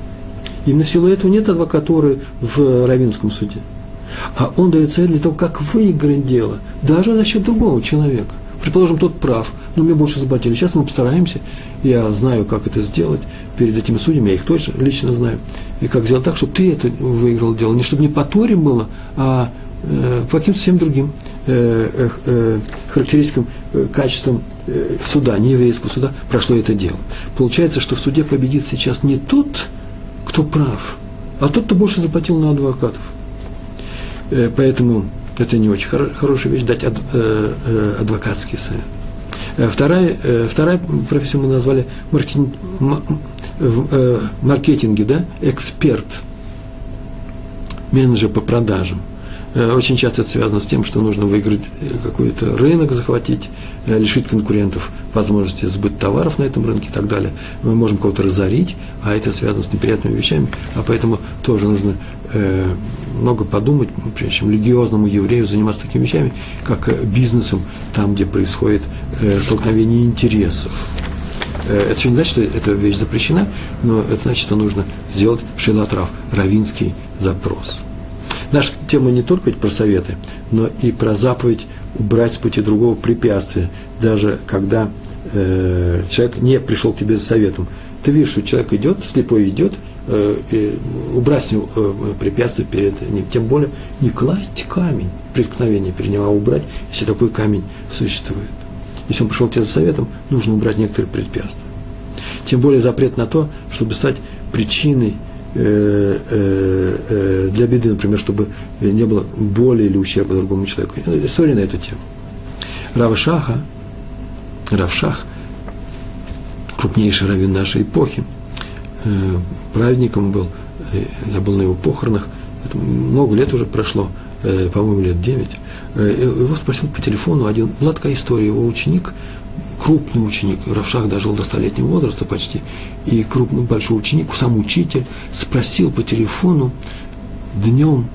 Именно в силу этого нет адвокатуры в Равинском суде. А он дает совет для того, как выиграть дело, даже за счет другого человека. Предположим, тот прав, но мне больше заплатили. Сейчас мы постараемся, я знаю, как это сделать перед этими судьями, я их точно лично знаю, и как сделать так, чтобы ты это выиграл дело. Не чтобы не по Торе было, а э, по каким-то всем другим э, э, э, характеристикам, э, качествам э, суда, не еврейского суда, прошло это дело. Получается, что в суде победит сейчас не тот, кто прав, а тот, кто больше заплатил на адвокатов. Э, поэтому это не очень хорошая вещь, дать ад, э, э, адвокатский совет. Вторая, вторая профессия мы назвали маркетинг, маркетинге, да, эксперт, менеджер по продажам. Очень часто это связано с тем, что нужно выиграть какой-то рынок, захватить, лишить конкурентов возможности сбыт товаров на этом рынке и так далее. Мы можем кого-то разорить, а это связано с неприятными вещами, а поэтому тоже нужно много подумать, прежде чем религиозному еврею заниматься такими вещами, как э, бизнесом, там, где происходит э, столкновение интересов. Э, это не значит, что эта вещь запрещена, но это значит, что нужно сделать шелатрав, равинский запрос. Наша тема не только про советы, но и про заповедь убрать с пути другого препятствия, даже когда э, человек не пришел к тебе за советом. Ты видишь, что человек идет, слепой идет, убрать с э, препятствие перед ним. Тем более не класть камень преткновения перед ним, а убрать, если такой камень существует. Если он пришел к тебе за советом, нужно убрать некоторые препятствия. Тем более запрет на то, чтобы стать причиной э, э, э, для беды, например, чтобы не было боли или ущерба другому человеку. История на эту тему. Равшаха, Равшах, крупнейший раввин нашей эпохи, э, праведником был, э, я был на его похоронах, это много лет уже прошло, э, по-моему, лет 9, э, его спросил по телефону один, была такая история, его ученик, крупный ученик, Равшах дожил до столетнего возраста почти, и крупный большой ученик, сам учитель, спросил по телефону днем,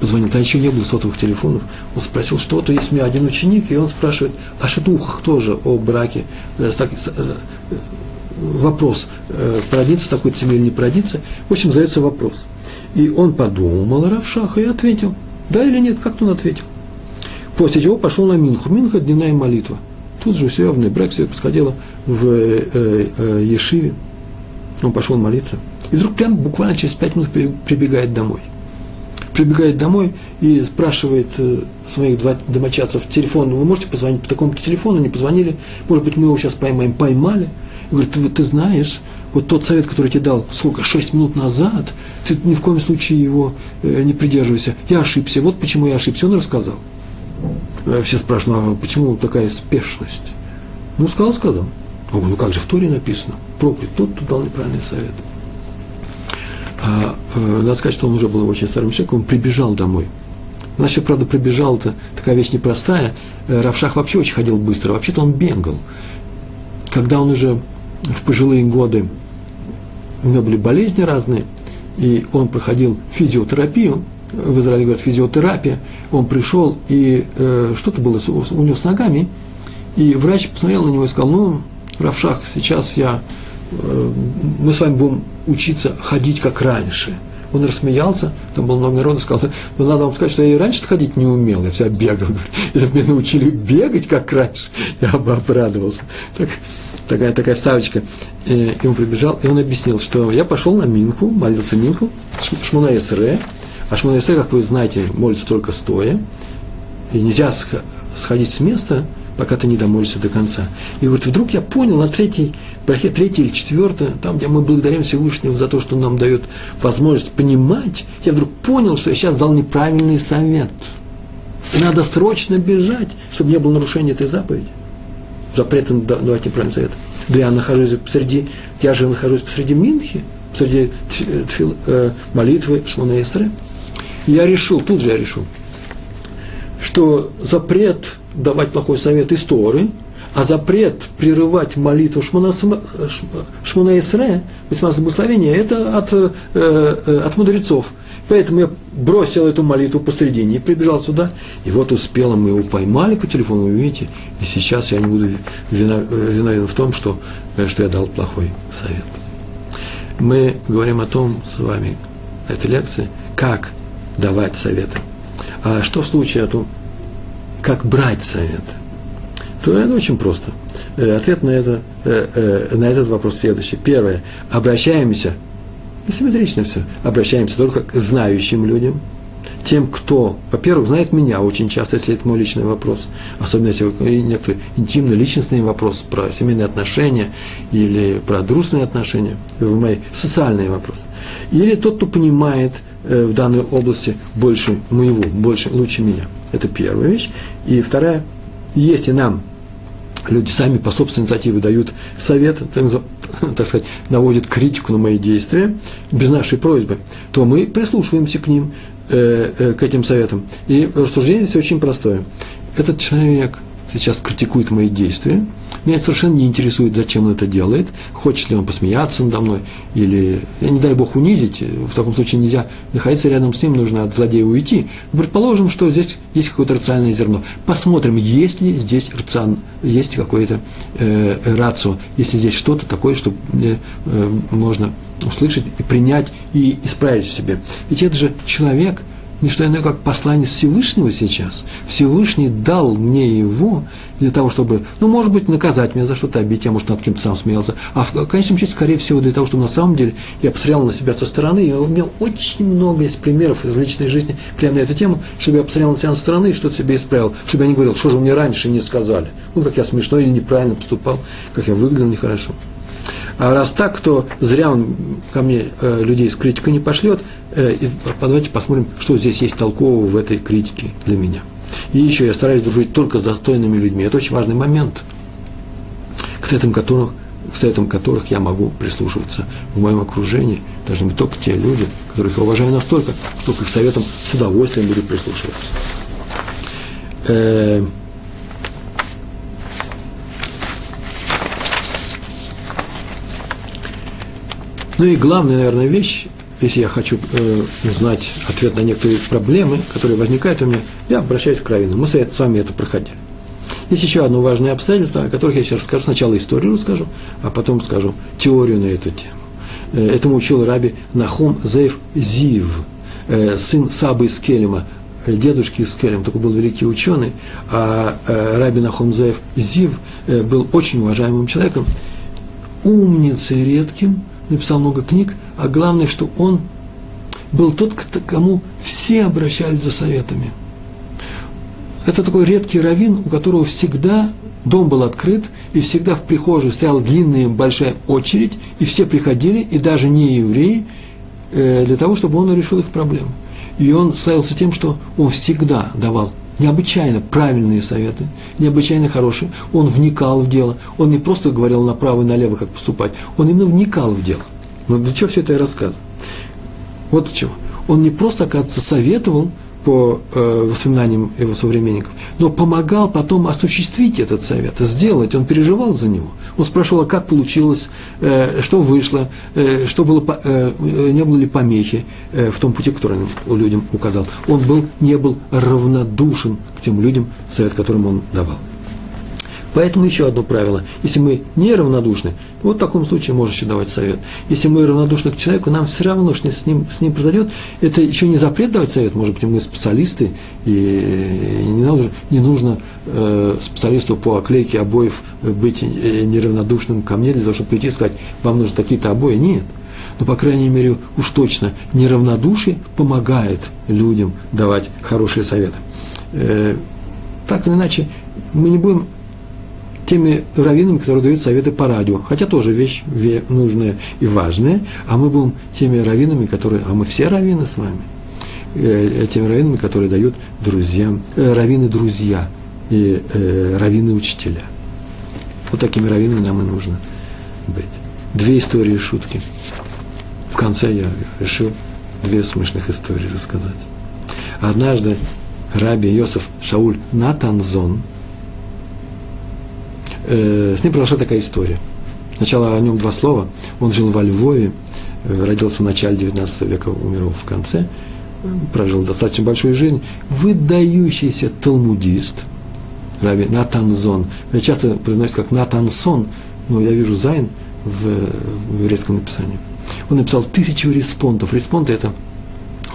позвонил, тогда еще не было сотовых телефонов, он спросил, что-то есть у меня один ученик, и он спрашивает о шедухах тоже, о браке, вопрос, продиться такой семьей или не продиться, в общем, задается вопрос. И он подумал Равшаха и ответил, да или нет, как он ответил. После чего пошел на Минху. Минха – дневная молитва. Тут же все, в брак все происходило в э, э, Ешиве. Он пошел молиться. И вдруг прям буквально через пять минут прибегает домой. Прибегает домой и спрашивает э, своих домочадцев телефон, вы можете позвонить по такому-то телефону, не позвонили, может быть, мы его сейчас поймаем, поймали. Говорит, ты, ты знаешь, вот тот совет, который я тебе дал, сколько, шесть минут назад, ты ни в коем случае его э, не придерживайся. Я ошибся, вот почему я ошибся, он рассказал. Э, все спрашивают, а почему такая спешность? Ну, сказал, сказал. Я говорю, ну как же в Торе написано? Проклят тот, кто дал неправильный совет. А, э, надо сказать, что он уже был очень старым человеком, он прибежал домой. Значит, правда, прибежал это такая вещь непростая. Э, Равшах вообще очень ходил быстро, вообще-то он бегал. Когда он уже в пожилые годы у него были болезни разные, и он проходил физиотерапию, в Израиле говорят физиотерапия, он пришел, и э, что-то было у него с ногами, и врач посмотрел на него и сказал, ну, Равшах, сейчас я, э, мы с вами будем учиться ходить как раньше. Он рассмеялся, там было много народу, сказал, ну, надо вам сказать, что я и раньше ходить не умел, я вся бегал. Если бы меня научили бегать как раньше, я бы обрадовался. Так, такая, такая вставочка. И, он прибежал, и он объяснил, что я пошел на Минху, молился Минху, Шмуна Эсре, а Шмуна Эсре, как вы знаете, молится только стоя, и нельзя сходить с места, пока ты не домолишься до конца. И говорит, вдруг я понял на третьей брахе, третьей или четвертой, там, где мы благодарим Всевышнего за то, что он нам дает возможность понимать, я вдруг понял, что я сейчас дал неправильный совет. И надо срочно бежать, чтобы не было нарушения этой заповеди запрета давать неправильный совет. Да я нахожусь посреди, я же нахожусь посреди Минхи, посреди тфил, э, молитвы Шмона. Я решил, тут же я решил, что запрет давать плохой совет из Торы, а запрет прерывать молитву Шмона, Шмона Исре, 18 благословения, это от, э, э, от мудрецов. Поэтому я бросил эту молитву посредине и прибежал сюда. И вот успело, мы его поймали по телефону, вы видите, и сейчас я не буду виновен в том, что, э, что я дал плохой совет. Мы говорим о том с вами, на этой лекции, как давать советы. А что в случае о том, как брать советы? То это очень просто. Э, ответ на, это, э, на этот вопрос следующий. Первое. Обращаемся Асимметрично все. Обращаемся только к знающим людям, тем, кто, во-первых, знает меня очень часто, если это мой личный вопрос, особенно если некоторые интимные личностные вопросы про семейные отношения или про дружественные отношения, в мои социальные вопросы. Или тот, кто понимает э, в данной области больше моего, больше, лучше меня. Это первая вещь. И вторая, если нам люди сами по собственной инициативе дают совет, [laughs] так сказать, наводят критику на мои действия без нашей просьбы, то мы прислушиваемся к ним, э, э, к этим советам. И рассуждение здесь очень простое. Этот человек сейчас критикует мои действия, меня совершенно не интересует, зачем он это делает, хочет ли он посмеяться надо мной, или, не дай бог, унизить, в таком случае нельзя находиться рядом с ним, нужно от злодея уйти. Но предположим, что здесь есть какое-то рациональное зерно. Посмотрим, есть ли здесь рацион, есть какое-то э, рацио, если здесь что-то такое, что э, можно услышать и принять и исправить в себе. Ведь это же человек – не что иное, как посланец Всевышнего сейчас. Всевышний дал мне его для того, чтобы, ну, может быть, наказать меня за что-то, обидеть, я, может, над кем-то сам смеялся. А в конечном счете, скорее всего, для того, чтобы на самом деле я посмотрел на себя со стороны, и у меня очень много есть примеров из личной жизни прямо на эту тему, чтобы я посмотрел на себя со стороны и что-то себе исправил, чтобы я не говорил, что же мне раньше не сказали. Ну, как я смешно или неправильно поступал, как я выглядел нехорошо. А раз так, то зря он ко мне э, людей с критикой не пошлет. Э, и давайте посмотрим, что здесь есть толкового в этой критике для меня. И еще я стараюсь дружить только с достойными людьми. Это очень важный момент, к советам которых к советам которых я могу прислушиваться в моем окружении. Должны быть только те люди, которых я уважаю настолько, что к их советам с удовольствием буду прислушиваться. Э, ну и главная, наверное, вещь, если я хочу э, узнать ответ на некоторые проблемы, которые возникают у меня, я обращаюсь к раввину. Мы с вами это проходили. Есть еще одно важное обстоятельство, о которых я сейчас расскажу. Сначала историю расскажу, а потом скажу теорию на эту тему. Э, этому учил раби Нахум Зеев Зив, э, сын Сабы из Келема, э, дедушки из Келем, такой был великий ученый, а раби Нахум Зеев Зив был очень уважаемым человеком, умницей редким, написал много книг, а главное, что он был тот, к кому все обращались за советами – это такой редкий раввин, у которого всегда дом был открыт, и всегда в прихожей стояла длинная большая очередь, и все приходили, и даже не евреи, э, для того, чтобы он решил их проблемы. И он славился тем, что он всегда давал необычайно правильные советы, необычайно хорошие. Он вникал в дело. Он не просто говорил направо и налево, как поступать. Он именно вникал в дело. Но для чего все это я рассказываю? Вот для чего. Он не просто, оказывается, советовал, по э, воспоминаниям его современников, но помогал потом осуществить этот совет, сделать, он переживал за него. Он спрашивал, а как получилось, э, что вышло, э, что было, э, не было ли помехи э, в том пути, который он людям указал. Он был, не был равнодушен к тем людям, совет которым он давал. Поэтому еще одно правило. Если мы не равнодушны, вот в таком случае можешь давать совет. Если мы равнодушны к человеку, нам все равно, что с ним, с ним произойдет, это еще не запрет давать совет. Может быть, мы специалисты, и не, надо, не нужно э, специалисту по оклейке обоев быть э, неравнодушным ко мне для того, чтобы прийти и сказать, вам нужны такие-то обои. Нет. Но, по крайней мере, уж точно неравнодушие помогает людям давать хорошие советы. Э, так или иначе, мы не будем теми раввинами, которые дают советы по радио. Хотя тоже вещь нужная и важная. А мы будем теми раввинами, которые... А мы все раввины с вами. Э, теми раввинами, которые дают друзьям... Э, раввины-друзья и э, раввины-учителя. Вот такими раввинами нам и нужно быть. Две истории шутки. В конце я решил две смешных истории рассказать. Однажды Раби Йосиф Шауль Натанзон – э, с ним произошла такая история. Сначала о нем два слова. Он жил во Львове, э, родился в начале 19 века, умер в конце, прожил достаточно большую жизнь. Выдающийся талмудист, Раби Натанзон. Часто произносит как Натансон, но я вижу Зайн в, в еврейском написании. Он написал тысячу респондов. Респонды – это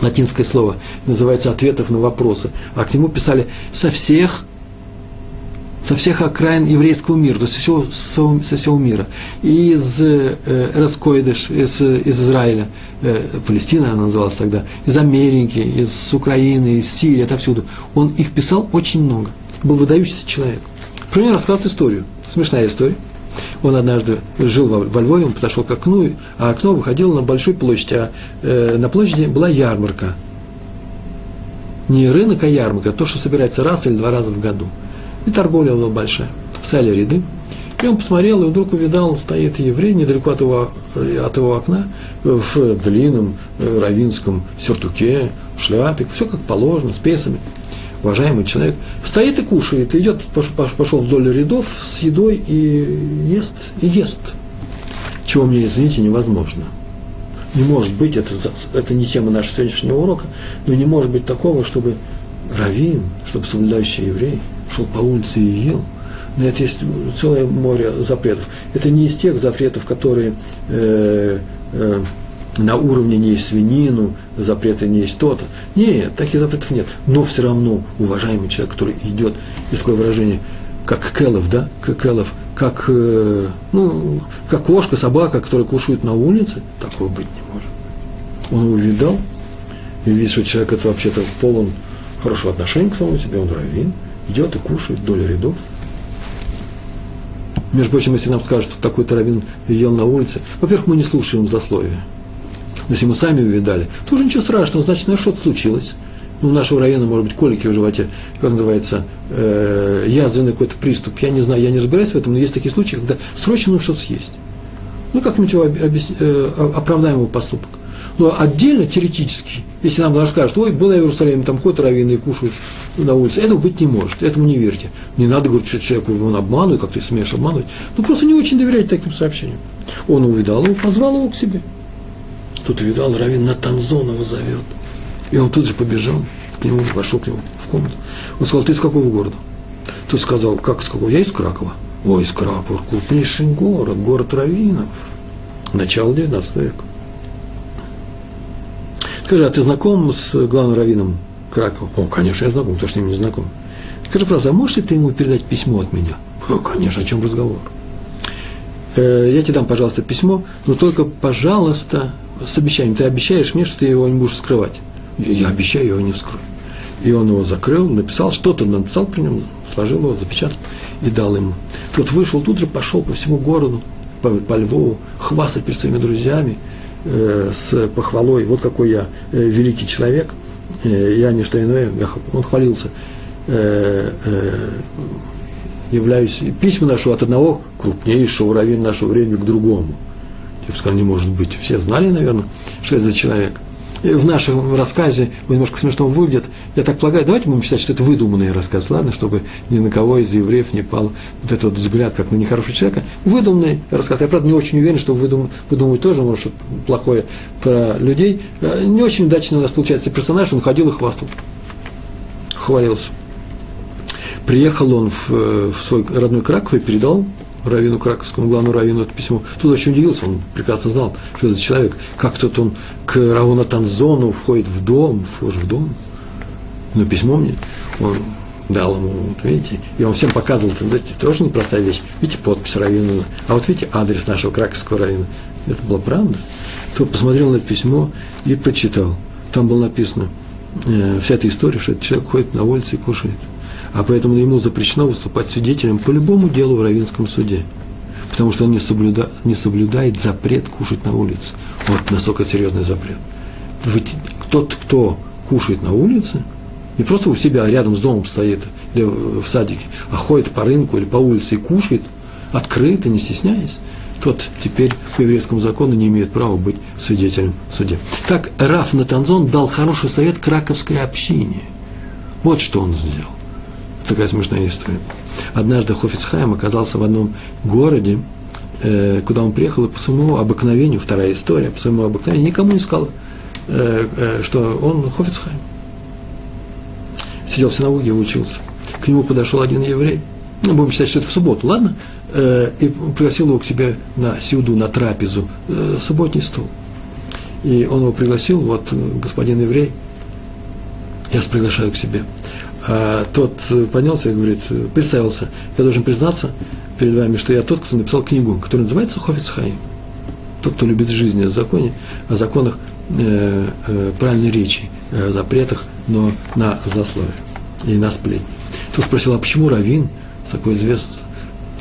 латинское слово, называется ответов на вопросы. А к нему писали со всех со всех окраин еврейского мира, то есть со всего, со, со всего мира. И из э, Раскойдыш, из, из Израиля, э, Палестина она называлась тогда, из Америки, из Украины, из Сирии, отовсюду. Он их писал очень много. Был выдающийся человек. Про него рассказывает историю. Смешная история. Он однажды жил во, во Львове, он подошел к окну, а окно выходило на большую площадь, а э, на площади была ярмарка. Не рынок, а ярмарка, то, что собирается раз или два раза в году – и торговля была большая. Стали ряды. И он посмотрел, и вдруг увидал, стоит еврей недалеко от его, от его окна, в длинном э, равинском сюртуке, в шляпе, все как положено, с песами. Уважаемый человек стоит и кушает, идет, пошел вдоль рядов с едой и ест, и ест. Чего мне, извините, невозможно. Не может быть, это, это не тема нашего сегодняшнего урока, но не может быть такого, чтобы раввин, чтобы соблюдающий еврей – шел по улице и ел. На это есть целое море запретов. Это не из тех запретов, которые э, э, на уровне не есть свинину, запреты не есть то-то. Нет, таких запретов нет. Но все равно уважаемый человек, который идет, есть такое выражение, как келов, да, как келов, как, э, ну, как кошка, собака, которая кушает на улице, такого быть не может. Он его видал, и видит, что человек это вообще-то полон хорошего отношения к самому себе, он раввин – идет и кушает вдоль рядов. Между прочим, если нам скажут, что такой таравин ел на улице, во-первых, мы не слушаем злословия. Но если мы сами увидали, то уже ничего страшного, значит, наверное, что-то случилось. ну, у нашего района, может быть, колики в животе, как называется, э, язвенный какой-то приступ. Я не знаю, я не разбираюсь в этом, но есть такие случаи, когда срочно нужно что-то съесть. Ну, как-нибудь его объяс... э, оправдаем его поступок. Но отдельно, теоретически, если нам расскажут, ой, была в Иерусалиме, там ходят раввины и кушают на улице, этого быть не может, этому не верьте. Не надо говорить, что человеку он обманывает, как ты смеешь обманывать. Ну, просто не очень доверяйте таким сообщениям. Он увидал его, позвал его к себе. Тут увидал, раввин Натанзонова зовет. И он тут же побежал к нему, пошел к нему в комнату. Он сказал, ты из какого города? Тот сказал, как из какого? Я из Кракова. Ой, из Кракова, крупнейший город, город раввинов. Начало 19 века. Скажи, а ты знаком с главным раввином Кракова? О, конечно, я знаком, кто ж с ним не знаком. Скажи, правда, а можешь ли ты ему передать письмо от меня? О, конечно, о чем разговор? Э, я тебе дам, пожалуйста, письмо, но только, пожалуйста, с обещанием. Ты обещаешь мне, что ты его не будешь скрывать. Я обещаю, его не вскрою. И он его закрыл, написал, что-то написал при нем, сложил его, запечатал и дал ему. Тот вышел, тут же пошел по всему городу, по, по Львову, хвастать перед своими друзьями с похвалой. Вот какой я э, великий человек. Э, я не что иное, он хвалился. Э, э, являюсь, письма ношу от одного крупнейшего раввина нашего времени к другому. Я бы сказал, не может быть. Все знали, наверное, что это за человек – в нашем рассказе он немножко смешно выглядит. Я так полагаю, давайте будем считать, что это выдуманный рассказ, ладно, чтобы ни на кого из евреев не пал вот этот вот взгляд, как на нехорошего человека. Выдуманный рассказ. Я, правда, не очень уверен, что выдум, выдумывать тоже может что плохое про людей. Э, не очень удачно у нас получается персонаж, он ходил и хвастал. Хвалился. Приехал он в, э, в свой родной Краков и передал раввину Краковскому, главному раввину это письмо. Тут очень удивился, он прекрасно знал, что это за человек. Как тут он к Равуна Танзону входит в дом, вхож в дом. Но письмо мне, он дал ему, вот видите, и он всем показывал, это тоже непростая вещь. Видите, подпись раввина, а вот видите, адрес нашего краковского раввина. Это была правда. Тот посмотрел на письмо и прочитал. Там было написано, э, вся эта история, что этот человек ходит на улице и кушает а поэтому ему запрещено выступать свидетелем по любому делу в Равинском суде, потому что он не, соблюда, не соблюдает запрет кушать на улице. Вот насколько серьезный запрет. Тот, кто кушает на улице, не просто у себя рядом с домом стоит или в садике, а ходит по рынку или по улице и кушает открыто, не стесняясь, тот теперь по еврейскому закону не имеет права быть свидетелем в суде. Так Раф Натанзон дал хороший совет краковской общине. Вот что он сделал такая смешная история. Однажды Хофицхайм оказался в одном городе, э, куда он приехал, и по своему обыкновению, вторая история, по своему обыкновению, никому не сказал, э, э, что он Хофицхайм. Сидел в синагоге и учился. К нему подошел один еврей, ну, будем считать, что это в субботу, ладно? И пригласил его к себе на сюду, на трапезу, субботний стол. И он его пригласил, вот господин еврей, я вас приглашаю к себе. А тот поднялся и говорит, представился, я должен признаться перед вами, что я тот, кто написал книгу, которая называется Хофиц. Тот, кто любит жизнь о законе, о законах э, э, правильной речи, о запретах, но на злословие и на сплетни. Тут спросил, а почему Равин, такой известный,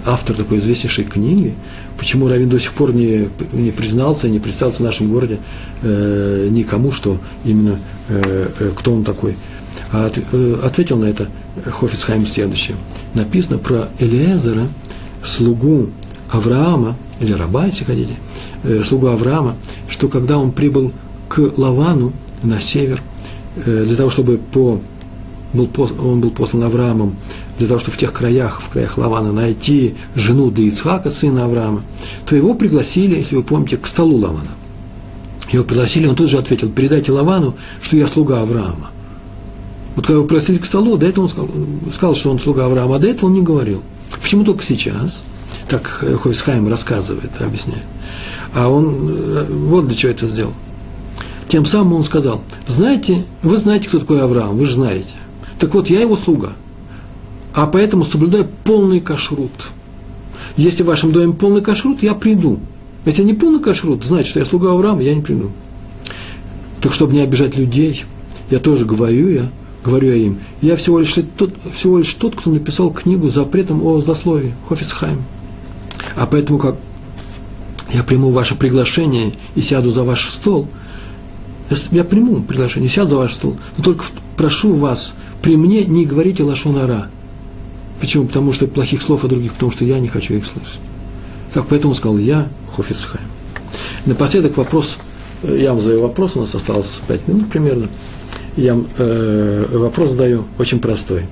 автор такой известнейшей книги, почему Равин до сих пор не, не признался, не представился в нашем городе э, никому, что именно э, э, кто он такой – а э, ответил на это Хофицхайм следующее. Написано про Элиезера, слугу Авраама, или раба, если хотите, э, слугу Авраама, что когда он прибыл к Лавану на север, э, для того, чтобы по, был, он был послан Авраамом, для того, чтобы в тех краях, в краях Лавана найти жену до Ицхака, сына Авраама, то его пригласили, если вы помните, к столу Лавана. Его пригласили, он тут же ответил, передайте Лавану, что я слуга Авраама. Вот когда его пригласили к столу, до этого он сказал, сказал, что он слуга Авраама, а до этого он не говорил. Почему только сейчас? Так Хойсхайм рассказывает, объясняет. А он э, вот для чего это сделал. Тем самым он сказал, знаете, вы знаете, кто такой Авраам, вы же знаете. Так вот, я его слуга, а поэтому соблюдаю полный кашрут. Если в вашем доме полный кашрут, я приду. Если не полный кашрут, значит, что я слуга Авраама, я не приду. Так чтобы не обижать людей, я тоже говорю, я говорю я им, я всего лишь тот, всего лишь тот кто написал книгу запретом о злословии, Хофисхайм. А поэтому, как я приму ваше приглашение и сяду за ваш стол, я приму приглашение, сяду за ваш стол, но только прошу вас, при мне не говорите лашонара. Почему? Потому что плохих слов о других, потому что я не хочу их слышать. Так, поэтому сказал я, Хофицхайм. Напоследок вопрос, э, я вам задаю вопрос, у нас осталось 5 минут примерно. Я э, вопрос задаю очень простой.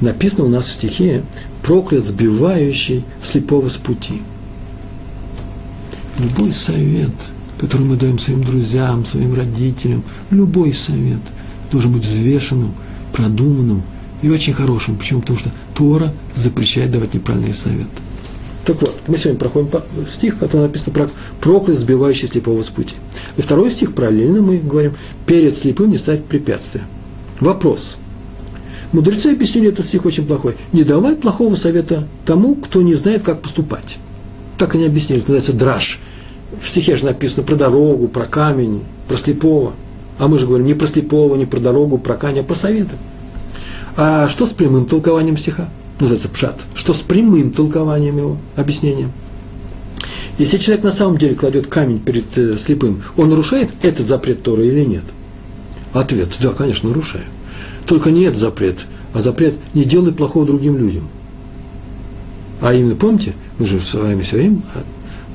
Написано у нас в стихе «проклят сбивающий слепого с пути». Любой совет, который мы даем своим друзьям, своим родителям, любой совет должен быть взвешенным, продуманным и очень хорошим. Почему? Потому что Тора запрещает давать неправильные советы. Так вот, мы сегодня проходим стих, который написано про проклят, сбивающий слепого с пути. И второй стих, параллельно мы говорим, перед слепым не ставить препятствия. Вопрос. Мудрецы объяснили этот стих очень плохой. Не давай плохого совета тому, кто не знает, как поступать. Так они объяснили, это называется драж. В стихе же написано про дорогу, про камень, про слепого. А мы же говорим не про слепого, не про дорогу, про камень, а про советы. А что с прямым толкованием стиха? Называется пшат, что с прямым толкованием его, объяснением. Если человек на самом деле кладет камень перед э, слепым, он нарушает этот запрет Торы или нет? Ответ – да, конечно, нарушаю. Только не этот запрет, а запрет не делай плохого другим людям. А именно, помните, мы же с вами все время а,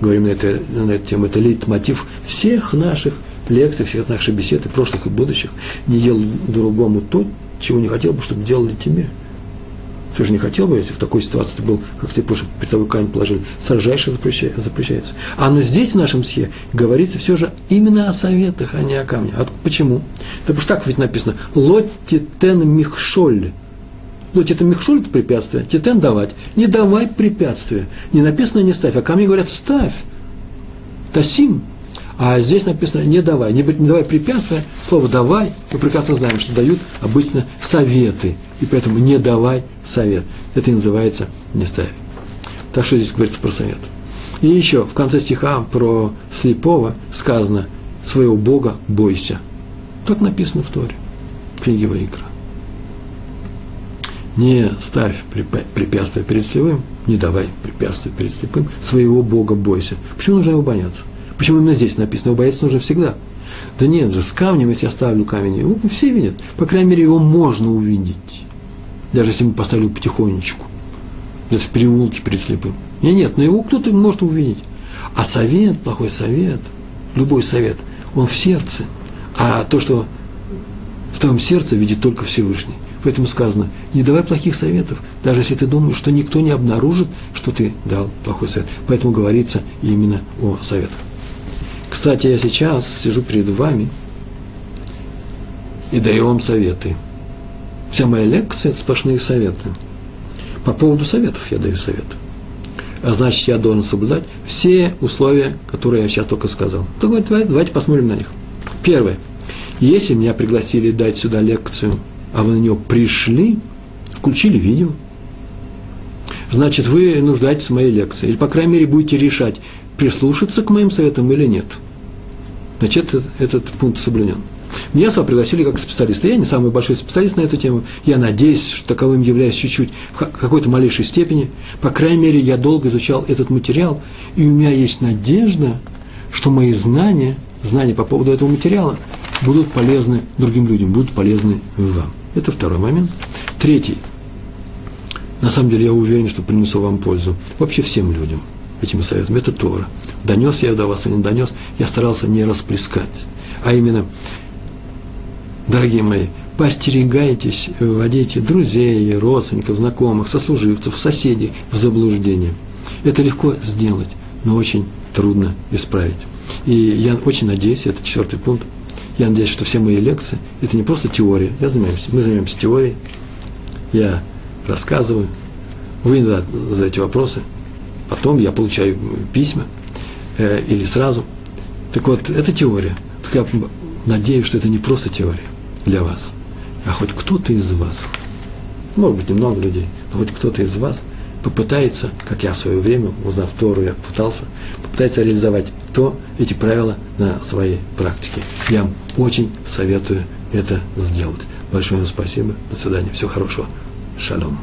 говорим на, это, на эту тему, это лейтмотив всех наших лекций, всех наших бесед, и прошлых, и будущих. Не делай другому то, чего не хотел бы, чтобы делали тебе. Ты же не хотел бы, если в такой ситуации ты был, как тебе прошлый передовой камень положили, строжайше запрещается. А но здесь, в нашем стихе, говорится все же именно о советах, а не о камне. А почему? Потому что так ведь написано, лотти тен михшоль. Лотти это михшоль – это препятствие, титен давать. Не давай препятствия. Не написано не ставь, а камни говорят ставь. Тасим. А здесь написано не давай, не, не давай препятствия. Слово давай, мы прекрасно знаем, что дают обычно советы – и поэтому не давай совет. Это и называется не ставь. Так что здесь говорится про совет. И еще в конце стиха про слепого сказано «своего Бога бойся». Так написано в Торе, в книге Ваикра. Не ставь препятствия перед слепым, не давай препятствия перед слепым, своего Бога бойся. Почему нужно его бояться? Почему именно здесь написано? Его бояться нужно всегда. Да нет же, с камнем, если я ставлю камень, его все видят. По крайней мере, его можно увидеть даже если мы поставили потихонечку, где в переулке перед слепым. Нет, нет, но его кто-то может увидеть. А совет, плохой совет, любой совет, он в сердце. А то, что в твоем сердце видит только Всевышний. Поэтому сказано, не давай плохих советов, даже если ты думаешь, что никто не обнаружит, что ты дал плохой совет. Поэтому говорится именно о советах. Кстати, я сейчас сижу перед вами и даю вам советы – Вся моя лекция – это сплошные советы. По поводу советов я даю совет. А значит, я должен соблюдать все условия, которые я сейчас только сказал. То давайте, давайте посмотрим на них. Первое. Если меня пригласили дать сюда лекцию, а вы на нее пришли, включили видео, значит, вы нуждаетесь в моей лекции. Или, по крайней мере, будете решать, прислушаться к моим советам или нет. Значит, этот, этот пункт соблюден. Меня сюда пригласили как специалиста. Я не самый большой специалист на эту тему. Я надеюсь, что таковым являюсь чуть-чуть в какой-то малейшей степени. По крайней мере, я долго изучал этот материал, и у меня есть надежда, что мои знания, знания по поводу этого материала будут полезны другим людям, будут полезны вам. Это второй момент. Третий. На самом деле я уверен, что принесу вам пользу. Вообще всем людям этими советами. Это Тора. Донес я до вас или не донес, я старался не расплескать. А именно, дорогие мои, постерегайтесь, вводите друзей, родственников, знакомых, сослуживцев, соседей в заблуждение. Это легко сделать, но очень трудно исправить. И я очень надеюсь, это четвертый пункт, я надеюсь, что все мои лекции – это не просто теория. Я занимаюсь, мы занимаемся теорией, я рассказываю, вы задаете вопросы, потом я получаю письма э, или сразу. Так вот, это теория. Так я надеюсь, что это не просто теория для вас, а хоть кто-то из вас, может быть, немного людей, но хоть кто-то из вас попытается, как я в свое время, узнав Тору, я пытался, попытается реализовать то, эти правила на своей практике. Я вам очень советую это сделать. Большое вам спасибо. До свидания. Всего хорошего. Шалом.